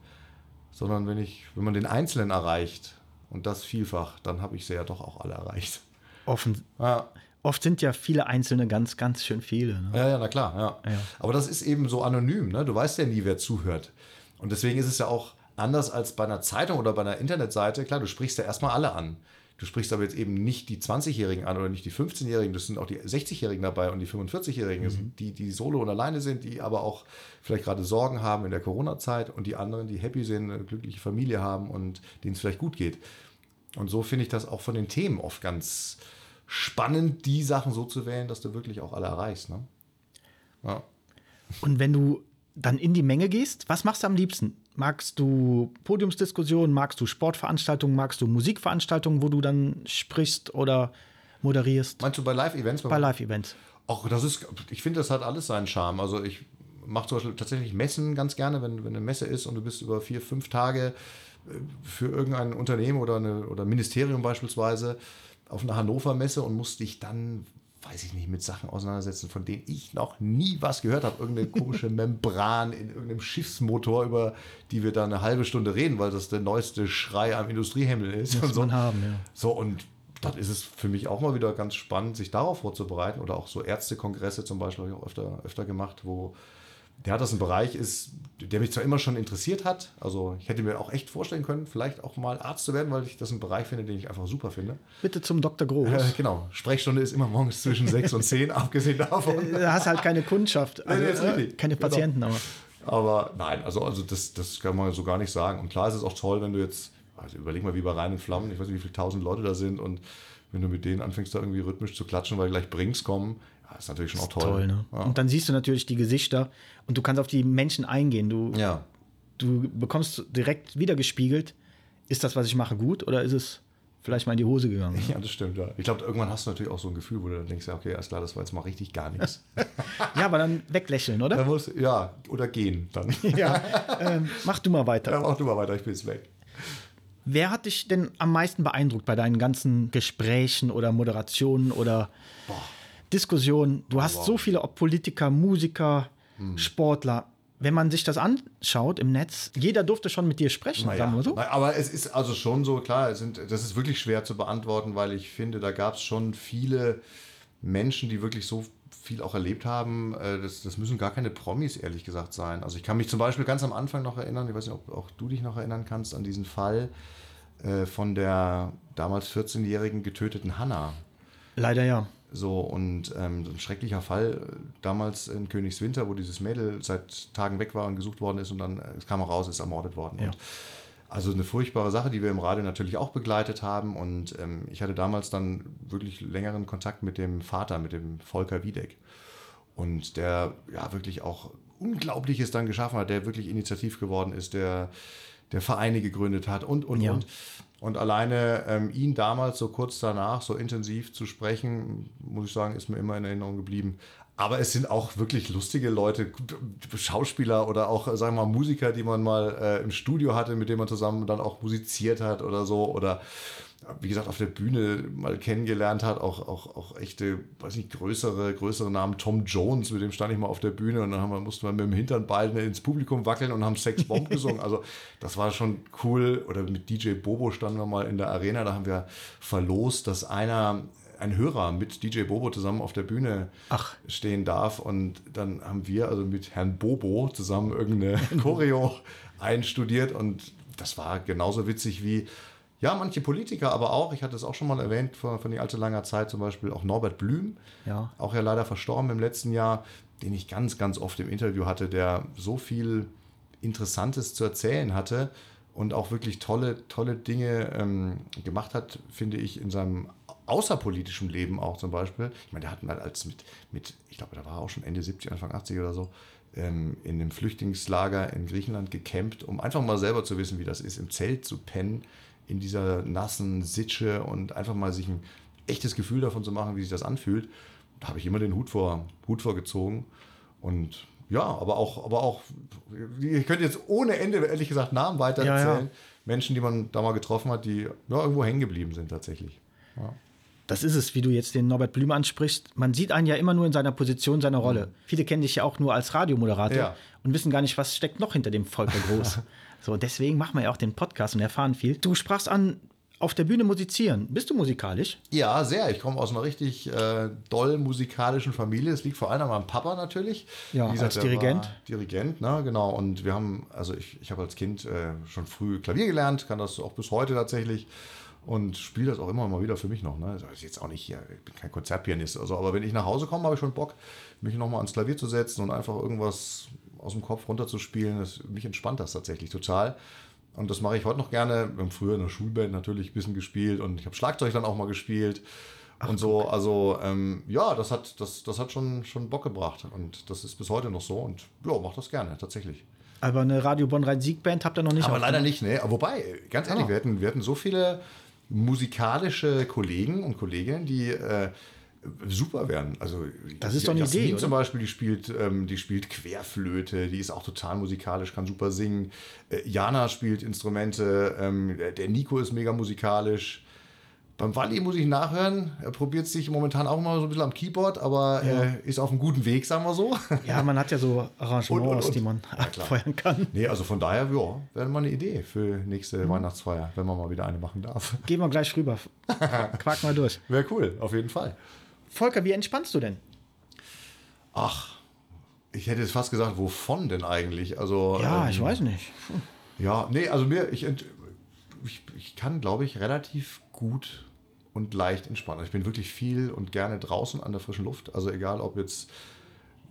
sondern wenn, ich, wenn man den Einzelnen erreicht und das vielfach, dann habe ich sie ja doch auch alle erreicht. Offen. Ja, Oft sind ja viele Einzelne ganz, ganz schön viele. Ne? ja, ja na klar. Ja. Ja. Aber das ist eben so anonym. Ne? Du weißt ja nie, wer zuhört. Und deswegen ist es ja auch anders als bei einer Zeitung oder bei einer Internetseite. Klar, du sprichst ja erstmal alle an. Du sprichst aber jetzt eben nicht die 20-Jährigen an oder nicht die 15-Jährigen. Das sind auch die 60-Jährigen dabei und die 45-Jährigen, Das sind die, die solo und alleine sind, die aber auch vielleicht gerade Sorgen haben in der Corona-Zeit und die anderen, die happy sind, eine glückliche Familie haben und denen es vielleicht gut geht. Und so finde ich das auch von den Themen oft ganz spannend, die Sachen so zu wählen, dass du wirklich auch alle erreichst. Ne? Ja. Und wenn du dann in die Menge gehst, was machst du am liebsten? Magst du Podiumsdiskussionen, magst du Sportveranstaltungen, magst du Musikveranstaltungen, wo du dann sprichst oder moderierst Meinst du bei Live-Events? bei Live-Events? Ach, das ist, ich finde, das hat alles seinen Charme. Also ich mache zum Beispiel tatsächlich Messen ganz gerne, wenn, wenn eine Messe ist und du bist über vier, fünf Tage äh, für irgendein Unternehmen oder, eine, oder ein Ministerium beispielsweise auf einer Hannover-Messe und musst dich dann, weiß ich nicht, mit Sachen auseinandersetzen, von denen ich noch nie was gehört habe. Irgendeine komische [LAUGHS] Membran in irgendeinem Schiffsmotor, über die wir da eine halbe Stunde reden, weil das der neueste Schrei am Industriehimmel ist. Muss und so. man haben, ja. So, und dann ist es für mich auch mal wieder ganz spannend, sich darauf vorzubereiten. Oder auch so Ärztekongresse zum Beispiel habe ich auch öfter, öfter gemacht, wo ja, das ein Bereich ist, der mich zwar immer schon interessiert hat. Also ich hätte mir auch echt vorstellen können, vielleicht auch mal Arzt zu werden, weil ich das einen Bereich finde, den ich einfach super finde. Bitte zum Dr. Groß. Äh, genau, Sprechstunde ist immer morgens zwischen 6 und 10, [LAUGHS] abgesehen davon. Da hast halt keine Kundschaft, also, Nee, nee, ist äh, keine Genau. Patienten, aber Aber nein, also, also das, das kann man so gar nicht sagen. Und klar ist es auch toll, wenn du jetzt, also überleg mal wie bei Reinen Flammen, ich weiß nicht, wie viele tausend Leute da sind und wenn du mit denen anfängst, da irgendwie rhythmisch zu klatschen, weil gleich Brinks kommen, ja, ist natürlich schon auch toll. toll, ne? Ja. Und dann siehst du natürlich die Gesichter und du kannst auf die Menschen eingehen. Du, ja. du bekommst direkt wiedergespiegelt, ist das, was ich mache, gut oder ist es vielleicht mal in die Hose gegangen? ja, das stimmt, ja. Ich glaube, irgendwann hast du natürlich auch so ein Gefühl, wo du dann denkst, ja, okay, alles klar, das war jetzt mal richtig gar nichts. [LAUGHS] Ja, aber dann weglächeln, oder? muss, ja, oder gehen dann. [LAUGHS] Ja, ähm, mach du mal weiter. Ja, mach du mal weiter, ich bin jetzt weg. Wer hat dich denn am meisten beeindruckt bei deinen ganzen Gesprächen oder Moderationen oder Diskussionen? Du hast wow. So viele ob Politiker, Musiker, Sportler. Wenn man sich das anschaut im Netz, jeder durfte schon mit dir sprechen, Naja, sagen wir so. aber es ist also schon so, klar, sind, das ist wirklich schwer zu beantworten, weil ich finde, da gab es schon viele Menschen, die wirklich so viel auch erlebt haben. Äh, Das, das müssen gar keine Promis, ehrlich gesagt, sein. Also ich kann mich zum Beispiel ganz am Anfang noch erinnern, ich weiß nicht, ob auch du dich noch erinnern kannst, an diesen Fall äh, von der damals 14-jährigen getöteten Hannah. Leider ja. So, und ähm, so ein schrecklicher Fall damals in Königswinter, wo dieses Mädel seit Tagen weg war und gesucht worden ist und dann äh, es kam raus, ist ermordet worden. Ja. Und also eine furchtbare Sache, die wir im Radio natürlich auch begleitet haben. Und ähm, ich hatte damals dann wirklich längeren Kontakt mit dem Vater, mit dem Volker Wiedeck. Und der ja wirklich auch Unglaubliches dann geschaffen hat, der wirklich initiativ geworden ist, der, der Vereine gegründet hat und, und, Ja. und. Und alleine ähm, ihn damals so kurz danach so intensiv zu sprechen, muss ich sagen, ist mir immer in Erinnerung geblieben. Aber es sind auch wirklich lustige Leute, Schauspieler oder auch, äh, sagen wir mal, Musiker, die man mal äh, im Studio hatte, mit denen man zusammen dann auch musiziert hat oder so. Oder wie gesagt, auf der Bühne mal kennengelernt hat, auch, auch, auch echte, weiß nicht, größere, größere Namen. Tom Jones, mit dem stand ich mal auf der Bühne und dann haben wir, mussten wir mit dem Hintern beide ins Publikum wackeln und haben Sex Bomb [LAUGHS] gesungen. Also das war schon cool. Oder mit DJ Bobo standen wir mal in der Arena, da haben wir verlost, dass einer ein Hörer mit DJ Bobo zusammen auf der Bühne Ach. stehen darf. Und dann haben wir also mit Herrn Bobo zusammen irgendeine [LAUGHS] Choreo einstudiert. Und das war genauso witzig wie, ja, manche Politiker, aber auch, ich hatte es auch schon mal erwähnt, vor, vor nicht allzu langer Zeit, zum Beispiel auch Norbert Blüm, Ja. auch ja leider verstorben im letzten Jahr, den ich ganz, ganz oft im Interview hatte, der so viel Interessantes zu erzählen hatte und auch wirklich tolle, tolle Dinge ähm, gemacht hat, finde ich, in seinem außerpolitischen Leben auch zum Beispiel. Ich meine, der hat mal als mit, mit ich glaube, da war er auch schon Ende 70, Anfang 80 oder so, ähm, in einem Flüchtlingslager in Griechenland gecampt, um einfach mal selber zu wissen, wie das ist, im Zelt zu pennen, in dieser nassen Sitsche und einfach mal sich ein echtes Gefühl davon zu machen, wie sich das anfühlt. Da habe ich immer den Hut vor, Hut vorgezogen. Und ja, aber auch, aber auch, ich könnte jetzt ohne Ende, ehrlich gesagt, Namen weiter Ja, ja. erzählen. Menschen, die man da mal getroffen hat, die ja, irgendwo hängen geblieben sind tatsächlich. Ja. Das ist es, wie du jetzt den Norbert Blüm ansprichst. Man sieht einen ja immer nur in seiner Position, seiner Rolle. Viele kennen dich ja auch nur als Radiomoderator Ja. und wissen gar nicht, was steckt noch hinter dem Volker Groß. [LAUGHS] so, deswegen machen wir ja auch den Podcast und erfahren viel. Du sprachst an, auf der Bühne musizieren. Bist du musikalisch? Ja, sehr. Ich komme aus einer richtig äh, doll musikalischen Familie. Es liegt vor allem an meinem Papa natürlich. Ja, als der Dirigent. Dirigent, ne, genau. Und wir haben, also ich, ich habe als Kind äh, schon früh Klavier gelernt, kann das auch bis heute tatsächlich und spiele das auch immer mal wieder für mich noch. Ne. Also ist jetzt auch nicht hier, ich bin kein Konzertpianist oder so, aber wenn ich nach Hause komme, habe ich schon Bock, mich nochmal ans Klavier zu setzen und einfach irgendwas aus dem Kopf runterzuspielen. Das, mich entspannt das tatsächlich total. Und das mache ich heute noch gerne. Wir haben früher in der Schulband natürlich ein bisschen gespielt und ich habe Schlagzeug dann auch mal gespielt. und so, also ähm, ja, das hat, das, das hat schon, schon Bock gebracht. Und das ist bis heute noch so. Und ja, mach das gerne, tatsächlich. Aber eine Radio Bonn-Rhein-Sieg-Band habt ihr noch nicht Aber leider nicht, ne? Wobei, ganz ehrlich, Ah. wir, hatten, wir hatten so viele musikalische Kollegen und Kolleginnen, die äh, super wären. Also Das ist doch eine Jasmin Idee, zum oder? Beispiel, die spielt, ähm, die spielt Querflöte, die ist auch total musikalisch, kann super singen. Äh, Jana spielt Instrumente, ähm, der Nico ist mega musikalisch. Beim Wally muss ich nachhören. Er probiert sich momentan auch mal so ein bisschen am Keyboard, aber Ja. äh, ist auf einem guten Weg, sagen wir so. [LAUGHS] Ja, man hat ja so Arrangements, Und, und, und. die man Ja, abfeuern kann. Nee, also von daher, ja, wäre mal eine Idee für nächste Mhm. Weihnachtsfeier, wenn man mal wieder eine machen darf. [LAUGHS] Gehen wir gleich rüber. [LAUGHS] Quack mal durch. Wäre cool, auf jeden Fall. Volker, wie entspannst du denn? Ach, ich hätte jetzt fast gesagt, wovon denn eigentlich? Also, Ja, ähm, ich weiß nicht. Ja, nee, also mir, ich, ich, ich kann, glaube ich, relativ gut und leicht entspannen. Also Ich bin wirklich viel und gerne draußen an der frischen Luft. Also egal, ob jetzt,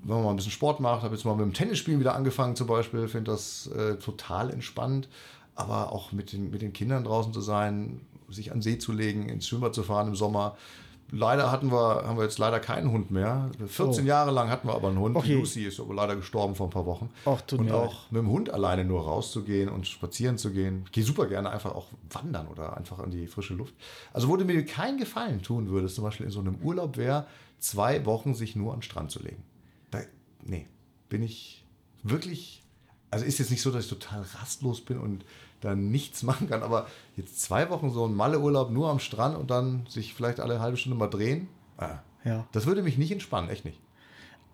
wenn man mal ein bisschen Sport macht, habe jetzt mal mit dem Tennisspielen wieder angefangen zum Beispiel, finde das äh, total entspannt. Aber auch mit den, mit den Kindern draußen zu sein, sich an See zu legen, ins Schwimmbad zu fahren im Sommer. Leider hatten wir, haben wir jetzt leider keinen Hund mehr. 14 Oh. Jahre lang hatten wir aber einen Hund. Okay. Lucy ist aber leider gestorben vor ein paar Wochen. Ach, tut und auch mit dem Hund alleine nur rauszugehen und spazieren zu gehen. Ich gehe super gerne einfach auch wandern oder einfach in die frische Luft. Also wo du mir keinen Gefallen tun würdest, zum Beispiel in so einem Urlaub wäre, zwei Wochen sich nur an den Strand zu legen. Da, nee, bin ich wirklich, also ist jetzt nicht so, dass ich total rastlos bin und da nichts machen kann, aber jetzt zwei Wochen so ein Malle-Urlaub nur am Strand und dann sich vielleicht alle halbe Stunde mal drehen, ah, Ja. das würde mich nicht entspannen, echt nicht.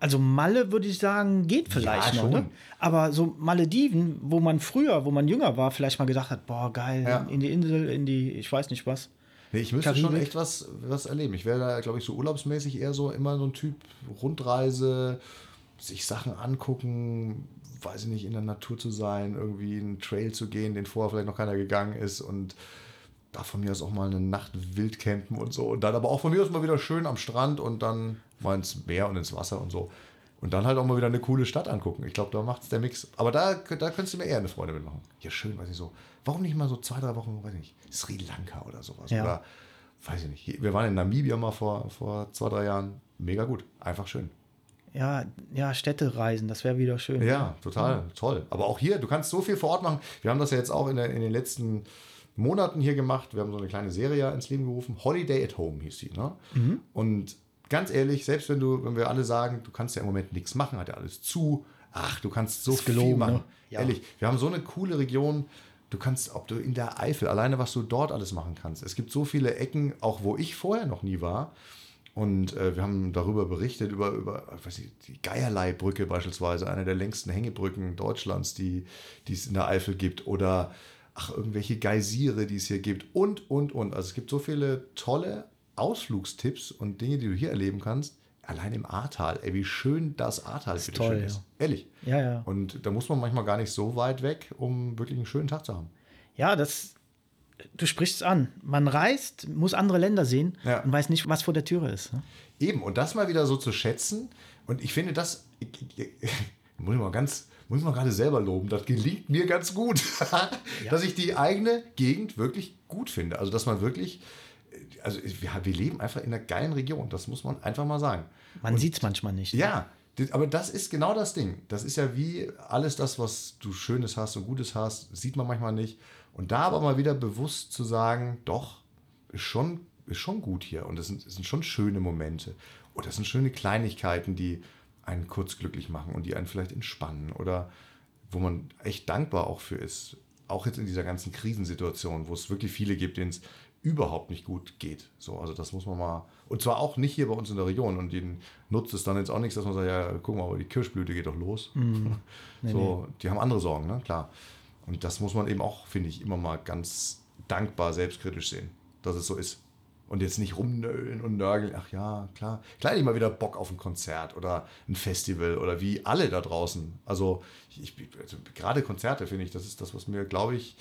Also Malle würde ich sagen, geht vielleicht Ja, noch, schon. ne? Aber so Malediven, wo man früher, wo man jünger war, vielleicht mal gedacht hat, boah, geil, Ja. in die Insel, in die, ich weiß nicht was. Nee, ich müsste schon Karibik. echt was, was erleben. Ich wäre da, glaube ich, so urlaubsmäßig eher so immer so ein Typ Rundreise, sich Sachen angucken, weiß ich nicht, in der Natur zu sein, irgendwie einen Trail zu gehen, den vorher vielleicht noch keiner gegangen ist und da von mir aus auch mal eine Nacht wild campen und so. Und dann aber auch von mir aus mal wieder schön am Strand und dann mal ins Meer und ins Wasser und so. Und dann halt auch mal wieder eine coole Stadt angucken. Ich glaube, da macht es der Mix. Aber da, da könntest du mir eher eine Freude mitmachen. Ja, schön, weiß ich so. Warum nicht mal so zwei, drei Wochen, weiß ich nicht, Sri Lanka oder sowas. Ja. Oder, weiß ich nicht. Wir waren in Namibia mal vor, vor zwei, drei Jahren. Mega gut. Einfach schön. Ja, ja, Städtereisen, das wäre wieder schön. Ja, total, toll. Aber auch hier, du kannst so viel vor Ort machen. Wir haben das ja jetzt auch in, der, in den letzten Monaten hier gemacht. Wir haben so eine kleine Serie ins Leben gerufen. Holiday at Home hieß die. Ne? Und ganz ehrlich, selbst wenn du, wenn wir alle sagen, du kannst ja im Moment nichts machen, hat ja alles zu. Ach, du kannst so Ist viel gelogen, machen. ne? Ja. Ehrlich, wir haben so eine coole Region. Du kannst, ob du in der Eifel, alleine was du dort alles machen kannst. Es gibt so viele Ecken, auch wo ich vorher noch nie war. Und äh, wir haben darüber berichtet, über, über weiß nicht, die Geierlei-Brücke beispielsweise, eine der längsten Hängebrücken Deutschlands, die, die es in der Eifel gibt. Oder ach, irgendwelche Geysire, die es hier gibt. Und, und, und. Also es gibt so viele tolle Ausflugstipps und Dinge, die du hier erleben kannst. Allein im Ahrtal. Ey, wie schön das Ahrtal für toll, schön ja. ist. Ehrlich. Ja, ja. Und da muss man manchmal gar nicht so weit weg, um wirklich einen schönen Tag zu haben. Ja, das, du sprichst es an. Man reist, muss andere Länder sehen Ja. und weiß nicht, was vor der Türe ist. Ne? Eben, und das mal wieder so zu schätzen. Und ich finde, das ich, ich, ich, muss ich mal ganz, muss ich mal gerade selber loben. Das gelingt mir ganz gut, [LAUGHS] dass ich die eigene Gegend wirklich gut finde. Also, dass man wirklich, also wir, wir leben einfach in einer geilen Region. Das muss man einfach mal sagen. Man sieht es manchmal nicht. Ja, das- aber das ist genau das Ding. Das ist ja wie alles das, was du Schönes hast und Gutes hast, sieht man manchmal nicht. Und da aber mal wieder bewusst zu sagen, doch, ist schon, ist schon gut hier. Und es sind, sind schon schöne Momente. Oder es sind schöne Kleinigkeiten, die einen kurz glücklich machen und die einen vielleicht entspannen. Oder wo man echt dankbar auch für ist. Auch jetzt in dieser ganzen Krisensituation, wo es wirklich viele gibt, denen es überhaupt nicht gut geht. So, also das muss man mal. Und zwar auch nicht hier bei uns in der Region. Und denen nutzt es dann jetzt auch nichts, dass man sagt, ja, guck mal, aber die Kirschblüte geht doch los. [LAUGHS] so, die haben andere Sorgen, ne? Klar. Und das muss man eben auch, finde ich, immer mal ganz dankbar selbstkritisch sehen, dass es so ist. Und jetzt nicht rumnölen und nörgeln. Ach ja, klar. Klar, ich mal wieder Bock auf ein Konzert oder ein Festival oder wie alle da draußen. Also, ich, also gerade Konzerte finde ich, das ist das, was mir, glaube ich,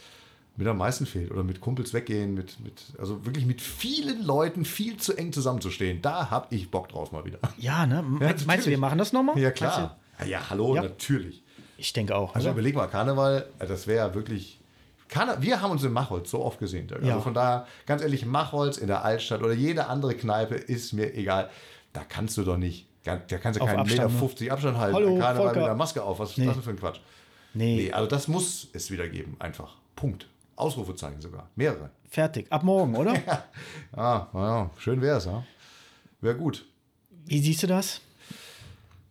mit am meisten fehlt. Oder mit Kumpels weggehen, mit, mit, also wirklich mit vielen Leuten viel zu eng zusammenzustehen. Da habe ich Bock drauf mal wieder. Ja, ne? Meinst, natürlich. meinst du, wir machen das nochmal? Ja, klar. Ja, ja hallo, Ja. natürlich. Ich denke auch. Also oder? überleg mal, Karneval, äh, das wäre ja wirklich. Karne wir haben uns in Machholz so oft gesehen. Dirk. Ja. Also von daher, ganz ehrlich, Machholz in der Altstadt oder jede andere Kneipe ist mir egal. Da kannst du doch nicht. Da kannst du Auf keinen Abstand, Meter ne? 50 Abstand halten. Hallo, Karneval Volker. mit der Maske auf. Was ist Nee. das denn für ein Quatsch? Nee, Nee, also das muss es wieder geben. Einfach. Punkt. Ausrufezeichen sogar. Mehrere. fertig. Ab morgen, oder? [LAUGHS] Ah, naja, schön wäre es, ja. Wäre gut. Wie siehst du das?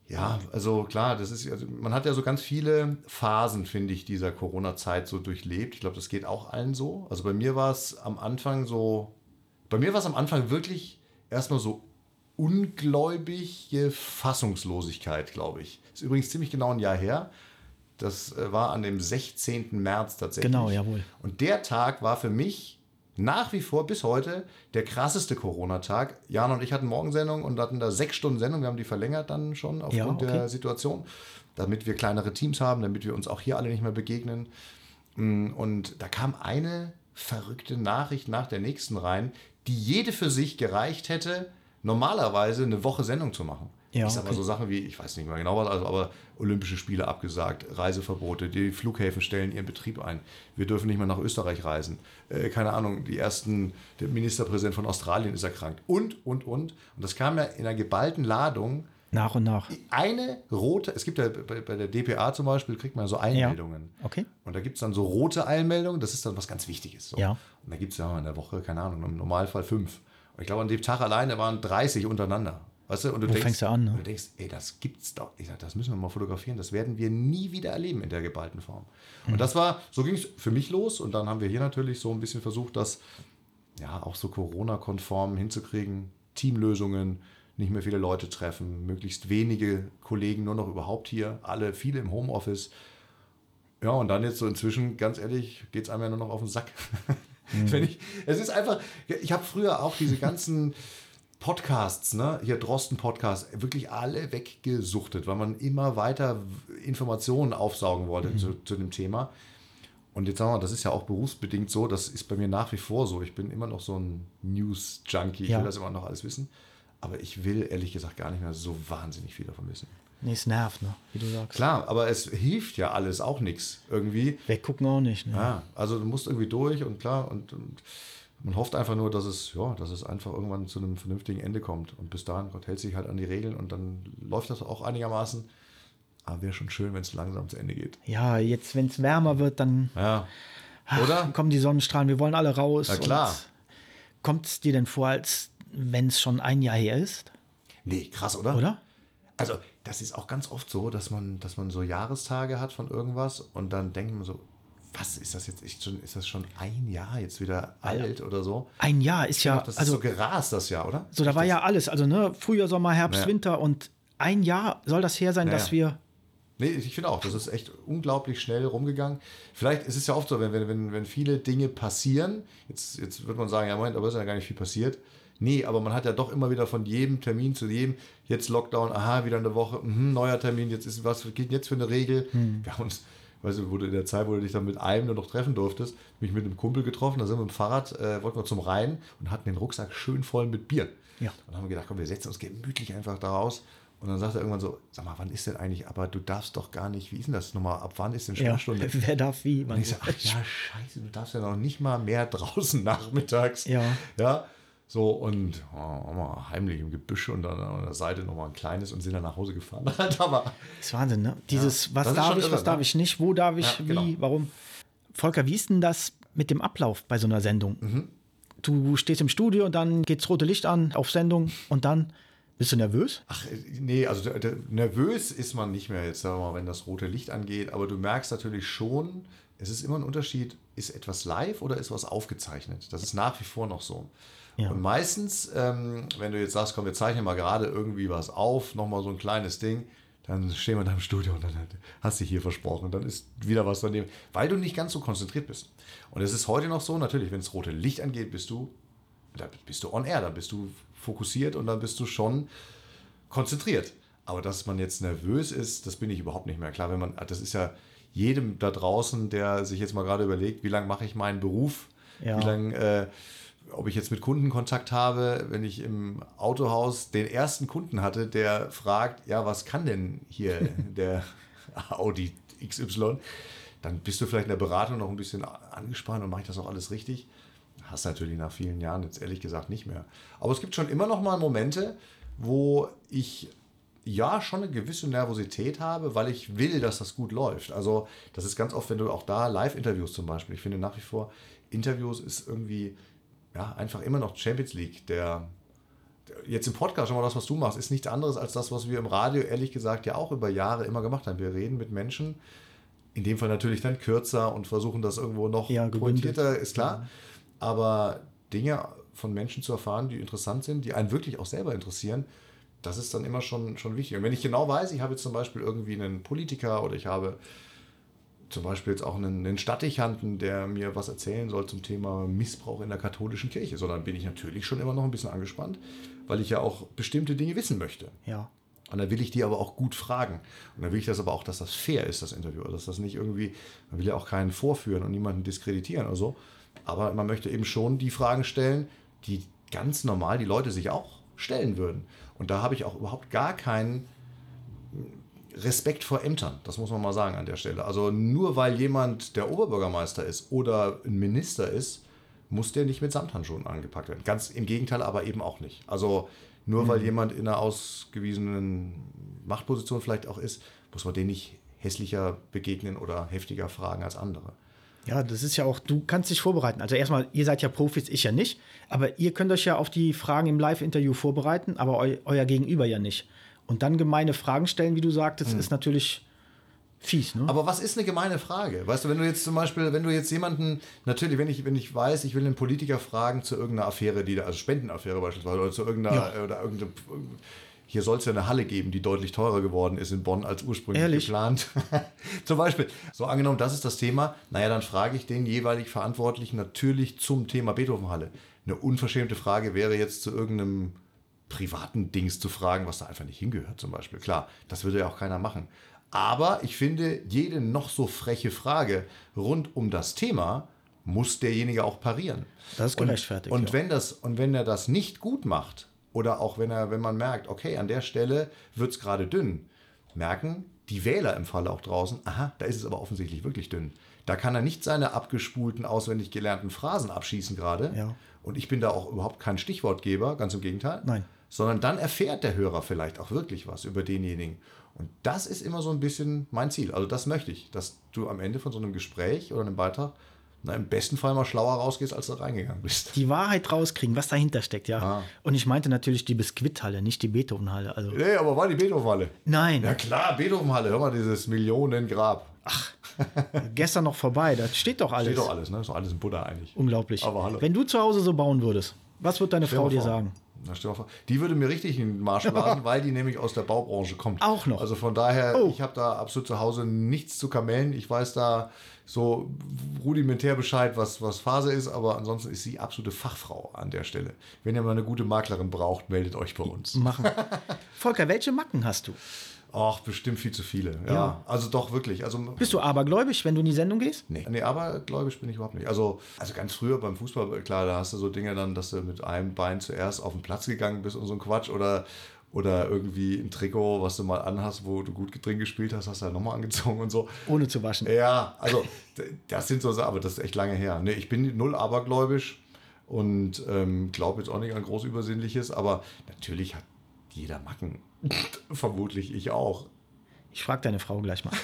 Ja, also klar, das ist, also man hat ja so ganz viele Phasen, finde ich, dieser Corona-Zeit so durchlebt. Ich glaube, das geht auch allen so. Also bei mir war es am Anfang so, bei mir war es am Anfang wirklich erstmal so ungläubige Fassungslosigkeit, glaube ich. Ist übrigens ziemlich genau ein Jahr her. Das äh, war an dem 16. März tatsächlich. Genau, jawohl. Und der Tag war für mich nach wie vor bis heute der krasseste Corona-Tag. Jan und ich hatten Morgensendung und hatten da sechs Stunden Sendung. Wir haben die verlängert dann schon aufgrund Ja, okay. der Situation, damit wir kleinere Teams haben, damit wir uns auch hier alle nicht mehr begegnen. Mm, Und da kam eine verrückte Nachricht nach der nächsten rein, die jede für sich gereicht hätte, normalerweise eine Woche Sendung zu machen. Ja, ich sag mal okay. so Sachen wie, ich weiß nicht mehr genau was, also, aber Olympische Spiele abgesagt, Reiseverbote, die Flughäfen stellen ihren Betrieb ein. Wir dürfen nicht mehr nach Österreich reisen. Äh, keine Ahnung, die ersten, der Ministerpräsident von Australien ist erkrankt. Und, und, und. Und das kam ja in einer geballten Ladung. Nach und nach. Eine rote, es gibt ja bei, bei der DPA zum Beispiel, kriegt man ja so Einmeldungen. Okay. Und da gibt es dann so rote Einmeldungen, das ist dann was ganz Wichtiges. So. Ja. Und da gibt es ja in der Woche, keine Ahnung, im Normalfall fünf. Und ich glaube, an dem Tag alleine waren 30 untereinander. Weißt du, und du Wo denkst, fängst du an, ne? und du denkst, ey, das gibt's doch. Ich sag, das müssen wir mal fotografieren. Das werden wir nie wieder erleben in der geballten Form. Mhm. Und das war, so ging es für mich los. Und dann haben wir hier natürlich so ein bisschen versucht, das ja auch so Corona-konform hinzukriegen. Teamlösungen, nicht mehr viele Leute treffen, möglichst wenige Kollegen nur noch überhaupt hier, alle viele im Homeoffice. Ja, und dann jetzt so inzwischen, ganz ehrlich, geht es einem ja nur noch auf den Sack. [LAUGHS] Wenn ich, es ist einfach, ich habe früher auch diese ganzen Podcasts, ne, hier Drosten-Podcast, wirklich alle weggesuchtet, weil man immer weiter Informationen aufsaugen wollte zu, zu dem Thema. Und jetzt sagen wir mal, das ist ja auch berufsbedingt so, das ist bei mir nach wie vor so. Ich bin immer noch so ein News-Junkie, ich Ja. will das immer noch alles wissen. Aber ich will ehrlich gesagt gar nicht mehr so wahnsinnig viel davon wissen. Nee, es nervt, ne? Wie du sagst. Klar, aber es hilft ja alles auch nichts irgendwie. Weggucken auch nicht, ne? Ja, also du musst irgendwie durch und klar und, und Man hofft einfach nur, dass es, ja, dass es einfach irgendwann zu einem vernünftigen Ende kommt. Und bis dahin, Gott hält sich halt an die Regeln und dann läuft das auch einigermaßen. Aber wäre schon schön, wenn es langsam zu Ende geht. Ja, jetzt, wenn es wärmer wird, dann Ja. ach, Oder? dann kommen die Sonnenstrahlen, wir wollen alle raus. Na klar. Kommt es dir denn vor, als wenn es schon ein Jahr her ist? Nee, krass, oder? Oder? Also, das ist auch ganz oft so, dass man, dass man so Jahrestage hat von irgendwas und dann denkt man so, was ist das jetzt echt schon, ist das schon ein Jahr jetzt wieder alt oder so? Ein Jahr ist ja, das ist also so gerast, das Jahr, oder? so da war ja alles, also ne, Frühjahr, Sommer, Herbst, Ja. Winter und ein Jahr soll das her sein, Ja, dass wir Nee, ich finde auch, das ist echt unglaublich schnell rumgegangen. Vielleicht ist es ja oft so, wenn, wenn, wenn, viele Dinge passieren, jetzt, jetzt wird man sagen, ja Moment, aber ist ja gar nicht viel passiert. Nee, aber man hat ja doch immer wieder von jedem Termin zu jedem, jetzt Lockdown, aha, wieder eine Woche, mhm, neuer Termin, jetzt ist was, geht jetzt für eine Regel. Wir haben uns, weißt du, wo du in der Zeit, wo du dich dann mit einem nur noch treffen durftest, mich mit einem Kumpel getroffen, da sind wir mit dem Fahrrad, äh, wollten wir zum Rhein und hatten den Rucksack schön voll mit Bier. Ja. Und dann haben wir gedacht, komm, wir setzen uns gemütlich einfach da raus. Und dann sagt er irgendwann so, sag mal, wann ist denn eigentlich, aber du darfst doch gar nicht, wie ist denn das nochmal, ab wann ist denn ja, Sperrstunde? [LAUGHS] wer darf wie, man Und ich so, ach ja, scheiße, du darfst ja noch nicht mal mehr [LAUGHS] draußen nachmittags. Ja. Ja, so und oh, heimlich im Gebüsch und dann an der Seite nochmal ein kleines und sind dann nach Hause gefahren. [LAUGHS] Aber, Das ist Wahnsinn, ne? Dieses, was Das ist darf ich, irre, was darf ne? ich nicht, wo darf ich, Ja, genau. wie, warum? Volker, wie ist denn das mit dem Ablauf bei so einer Sendung? Mhm. Du stehst im Studio und dann geht's rote Licht an auf Sendung und dann bist du nervös? ach, nee, also der, der, nervös ist man nicht mehr jetzt, sagen wir mal, wenn das rote Licht angeht, aber du merkst natürlich schon, es ist immer ein Unterschied, ist etwas live oder ist was aufgezeichnet? Das ist nach wie vor noch so. Ja. Und meistens, ähm, wenn du jetzt sagst, komm, wir zeichnen mal gerade irgendwie was auf, nochmal so ein kleines Ding, dann stehen wir da im Studio und dann hast du hier versprochen, dann ist wieder was daneben, weil du nicht ganz so konzentriert bist. Und es ist heute noch so, natürlich, wenn das rote Licht angeht, bist du, da bist du on air, da bist du fokussiert und dann bist du schon konzentriert. Aber dass man jetzt nervös ist, das bin ich überhaupt nicht mehr. Klar, wenn man, das ist ja jedem da draußen, der sich jetzt mal gerade überlegt, wie lange mache ich meinen Beruf, Ja. wie lange, äh, ob ich jetzt mit Kunden Kontakt habe, wenn ich im Autohaus den ersten Kunden hatte, der fragt, ja, was kann denn hier [LAUGHS] der Audi XY? Dann bist du vielleicht in der Beratung noch ein bisschen angespannt und mache ich das auch alles richtig. Hast natürlich nach vielen Jahren jetzt ehrlich gesagt nicht mehr. Aber es gibt schon immer noch mal Momente, wo ich ja schon eine gewisse Nervosität habe, weil ich will, dass das gut läuft. Also das ist ganz oft, wenn du auch da Live-Interviews zum Beispiel, ich finde nach wie vor, Interviews ist irgendwie ja, einfach immer noch Champions League. Der, der jetzt im Podcast schon mal das, was du machst, ist nichts anderes als das, was wir im Radio ehrlich gesagt ja auch über Jahre immer gemacht haben. Wir reden mit Menschen, in dem Fall natürlich dann kürzer und versuchen das irgendwo noch Ja, pointierter, ist klar. Aber Dinge von Menschen zu erfahren, die interessant sind, die einen wirklich auch selber interessieren, das ist dann immer schon, schon wichtig. Und wenn ich genau weiß, ich habe jetzt zum Beispiel irgendwie einen Politiker oder ich habe zum Beispiel jetzt auch einen, einen Stadtdechanten, der mir was erzählen soll zum Thema Missbrauch in der katholischen Kirche, so dann bin ich natürlich schon immer noch ein bisschen angespannt, weil ich ja auch bestimmte Dinge wissen möchte. Ja. Und dann will ich die aber auch gut fragen. Und dann will ich das aber auch, dass das fair ist, das Interview. Also, Dass das nicht irgendwie, man will ja auch keinen vorführen und niemanden diskreditieren oder so. Aber man möchte eben schon die Fragen stellen, die ganz normal die Leute sich auch stellen würden. Und da habe ich auch überhaupt gar keinen Respekt vor Ämtern. Das muss man mal sagen an der Stelle. Also nur weil jemand der Oberbürgermeister ist oder ein Minister ist, muss der nicht mit Samthandschuhen angepackt werden. Ganz im Gegenteil, aber eben auch nicht. Also nur weil jemand in einer ausgewiesenen Machtposition vielleicht auch ist, muss man den nicht hässlicher begegnen oder heftiger fragen als andere. Ja, das ist ja auch, du kannst dich vorbereiten. Also erstmal, ihr seid ja Profis, ich ja nicht. Aber ihr könnt euch ja auf die Fragen im Live-Interview vorbereiten, aber eu euer Gegenüber ja nicht. Und dann gemeine Fragen stellen, wie du sagtest, ist natürlich fies, ne? Aber was ist eine gemeine Frage? Weißt du, wenn du jetzt zum Beispiel, wenn du jetzt jemanden, natürlich, wenn ich, wenn ich weiß, ich will einen Politiker fragen zu irgendeiner Affäre, die da, also Spendenaffäre beispielsweise, oder zu irgendeiner, Ja. oder irgendeine, hier soll es ja eine Halle geben, die deutlich teurer geworden ist in Bonn als ursprünglich Ehrlich? geplant. [LAUGHS] zum Beispiel. So angenommen, das ist das Thema, naja, dann frage ich den jeweilig Verantwortlichen natürlich zum Thema Beethovenhalle. Eine unverschämte Frage wäre jetzt zu irgendeinem privaten Dings zu fragen, was da einfach nicht hingehört, zum Beispiel. Klar, das würde ja auch keiner machen. Aber ich finde, jede noch so freche Frage rund um das Thema muss derjenige auch parieren. Das ist gerechtfertigt, Und, und ja. wenn das und wenn er das nicht gut macht oder auch wenn er wenn man merkt, okay, an der Stelle wird es gerade dünn, merken die Wähler im Falle auch draußen, aha, da ist es aber offensichtlich wirklich dünn. Da kann er nicht seine abgespulten, auswendig gelernten Phrasen abschießen gerade. Ja. Und ich bin da auch überhaupt kein Stichwortgeber, ganz im Gegenteil. Nein. Sondern dann erfährt der Hörer vielleicht auch wirklich was über denjenigen. Und das ist immer so ein bisschen mein Ziel. Also das möchte ich, dass du am Ende von so einem Gespräch oder einem Beitrag na, im besten Fall mal schlauer rausgehst, als du reingegangen bist. Die Wahrheit rauskriegen, was dahinter steckt, ja. Ah. Und ich meinte natürlich die Biskuithalle, nicht die Beethovenhalle. Also, Nee, aber war die Beethovenhalle. nein, Ja klar, Beethovenhalle. Hör mal, dieses Millionengrab. gestern noch vorbei, da steht doch alles. Steht doch alles, ne? Ist doch alles in Buddha eigentlich. Unglaublich. Aber hallo. Wenn du zu Hause so bauen würdest, was wird deine Frau dir vor. sagen? Die würde mir richtig in den Marsch blasen, weil die nämlich aus der Baubranche kommt. Auch noch? Also von daher, Oh. ich habe da absolut zu Hause nichts zu kamellen. Ich weiß da so rudimentär Bescheid, was, was Phase ist, aber ansonsten ist sie absolute Fachfrau an der Stelle. Wenn ihr mal eine gute Maklerin braucht, meldet euch bei uns. Machen. Volker, welche Macken hast du? Ach, bestimmt viel zu viele. Ja, Ja. also doch wirklich. Also Bist du abergläubisch, wenn du in die Sendung gehst? Nee. nee, aber gläubig bin ich überhaupt nicht. Also, also ganz früher beim Fußball, klar, da hast du so Dinge dann, dass du mit einem Bein zuerst auf den Platz gegangen bist und so ein Quatsch oder, oder irgendwie ein Trikot, was du mal anhast, wo du gut drin gespielt hast, hast du halt nochmal angezogen und so. Ohne zu waschen. Ja, also das sind so Sachen, aber das ist echt lange her. Nee, ich bin null abergläubisch und ähm, glaube jetzt auch nicht an groß Übersinnliches, aber natürlich hat jeder Macken. [LAUGHS] Vermutlich ich auch. Ich frage deine Frau gleich mal. [LAUGHS]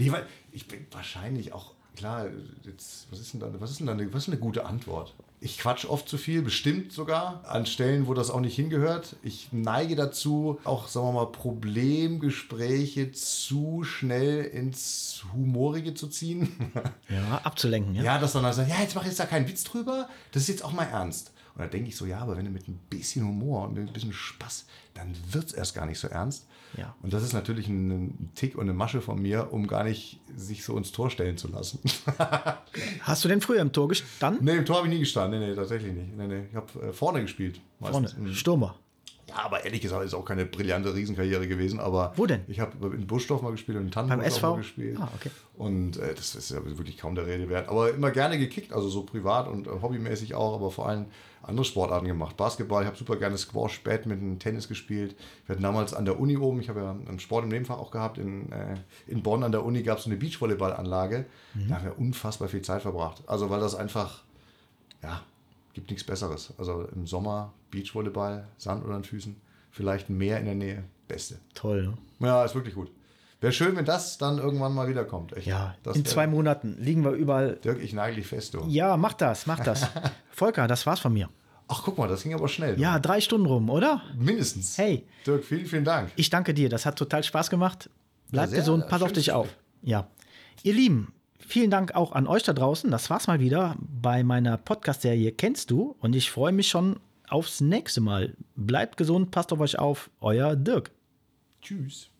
Nee, weil ich bin wahrscheinlich auch, klar, jetzt, was ist denn da, was ist denn da eine, was ist eine gute Antwort? Ich quatsch oft zu viel, bestimmt sogar, an Stellen, wo das auch nicht hingehört. Ich neige dazu, auch, sagen wir mal, Problemgespräche zu schnell ins Humorige zu ziehen. Ja, abzulenken, ja? ja, dass dann sagt, ja, jetzt mach ich jetzt da keinen Witz drüber, das ist jetzt auch mal ernst. Und da denke ich so, ja, aber wenn du mit ein bisschen Humor und mit ein bisschen Spaß, dann wird es erst gar nicht so ernst. Ja. Und das ist natürlich ein, ein Tick und eine Masche von mir, um gar nicht sich so ins Tor stellen zu lassen. [LAUGHS] Hast du denn früher im Tor gestanden? nee, im Tor habe ich nie gestanden. Nee, nee, tatsächlich nicht. Nee, nee. Ich habe äh, vorne gespielt. Vorne, meistens. Mhm. Stürmer. Ja, aber ehrlich gesagt ist auch keine brillante Riesenkarriere gewesen. Aber Wo denn? Ich habe in Buschdorf mal gespielt und in Tannenburg Beim SV? gespielt. Ah, okay. Und äh, das ist ja wirklich kaum der Rede wert. Aber immer gerne gekickt, also so privat und äh, hobbymäßig auch, aber vor allem andere Sportarten gemacht. Basketball, ich habe super gerne Squash, Badminton, Tennis gespielt. Wir hatten damals an der Uni oben, ich habe ja einen Sport im Nebenfach auch gehabt, in, äh, in Bonn an der Uni gab es so eine Beachvolleyballanlage. Mhm. Da haben wir unfassbar viel Zeit verbracht. Also weil das einfach, ja, gibt nichts Besseres. Also im Sommer Beachvolleyball, Sand unter den Füßen, vielleicht ein Meer in der Nähe, beste. Toll, ne? Ja, ist wirklich gut. Wäre schön, wenn das dann irgendwann mal wiederkommt. Echt. Ja, das in zwei Monaten liegen wir überall. Dirk, ich nagel dich fest, du. Ja, mach das, mach das. [LAUGHS] Volker, das war's von mir. Ach, guck mal, das ging aber schnell. du. Ja, drei Stunden rum, oder? Mindestens. Hey. Dirk, vielen, vielen Dank. Ich danke dir, das hat total Spaß gemacht. Bleib Ja, gesund, pass auf dich auf. Ja. Ihr Lieben, vielen Dank auch an euch da draußen. Das war's mal wieder bei meiner Podcast-Serie Kennst du? Und ich freue mich schon aufs nächste Mal. Bleibt gesund, passt auf euch auf. Euer Dirk. Tschüss.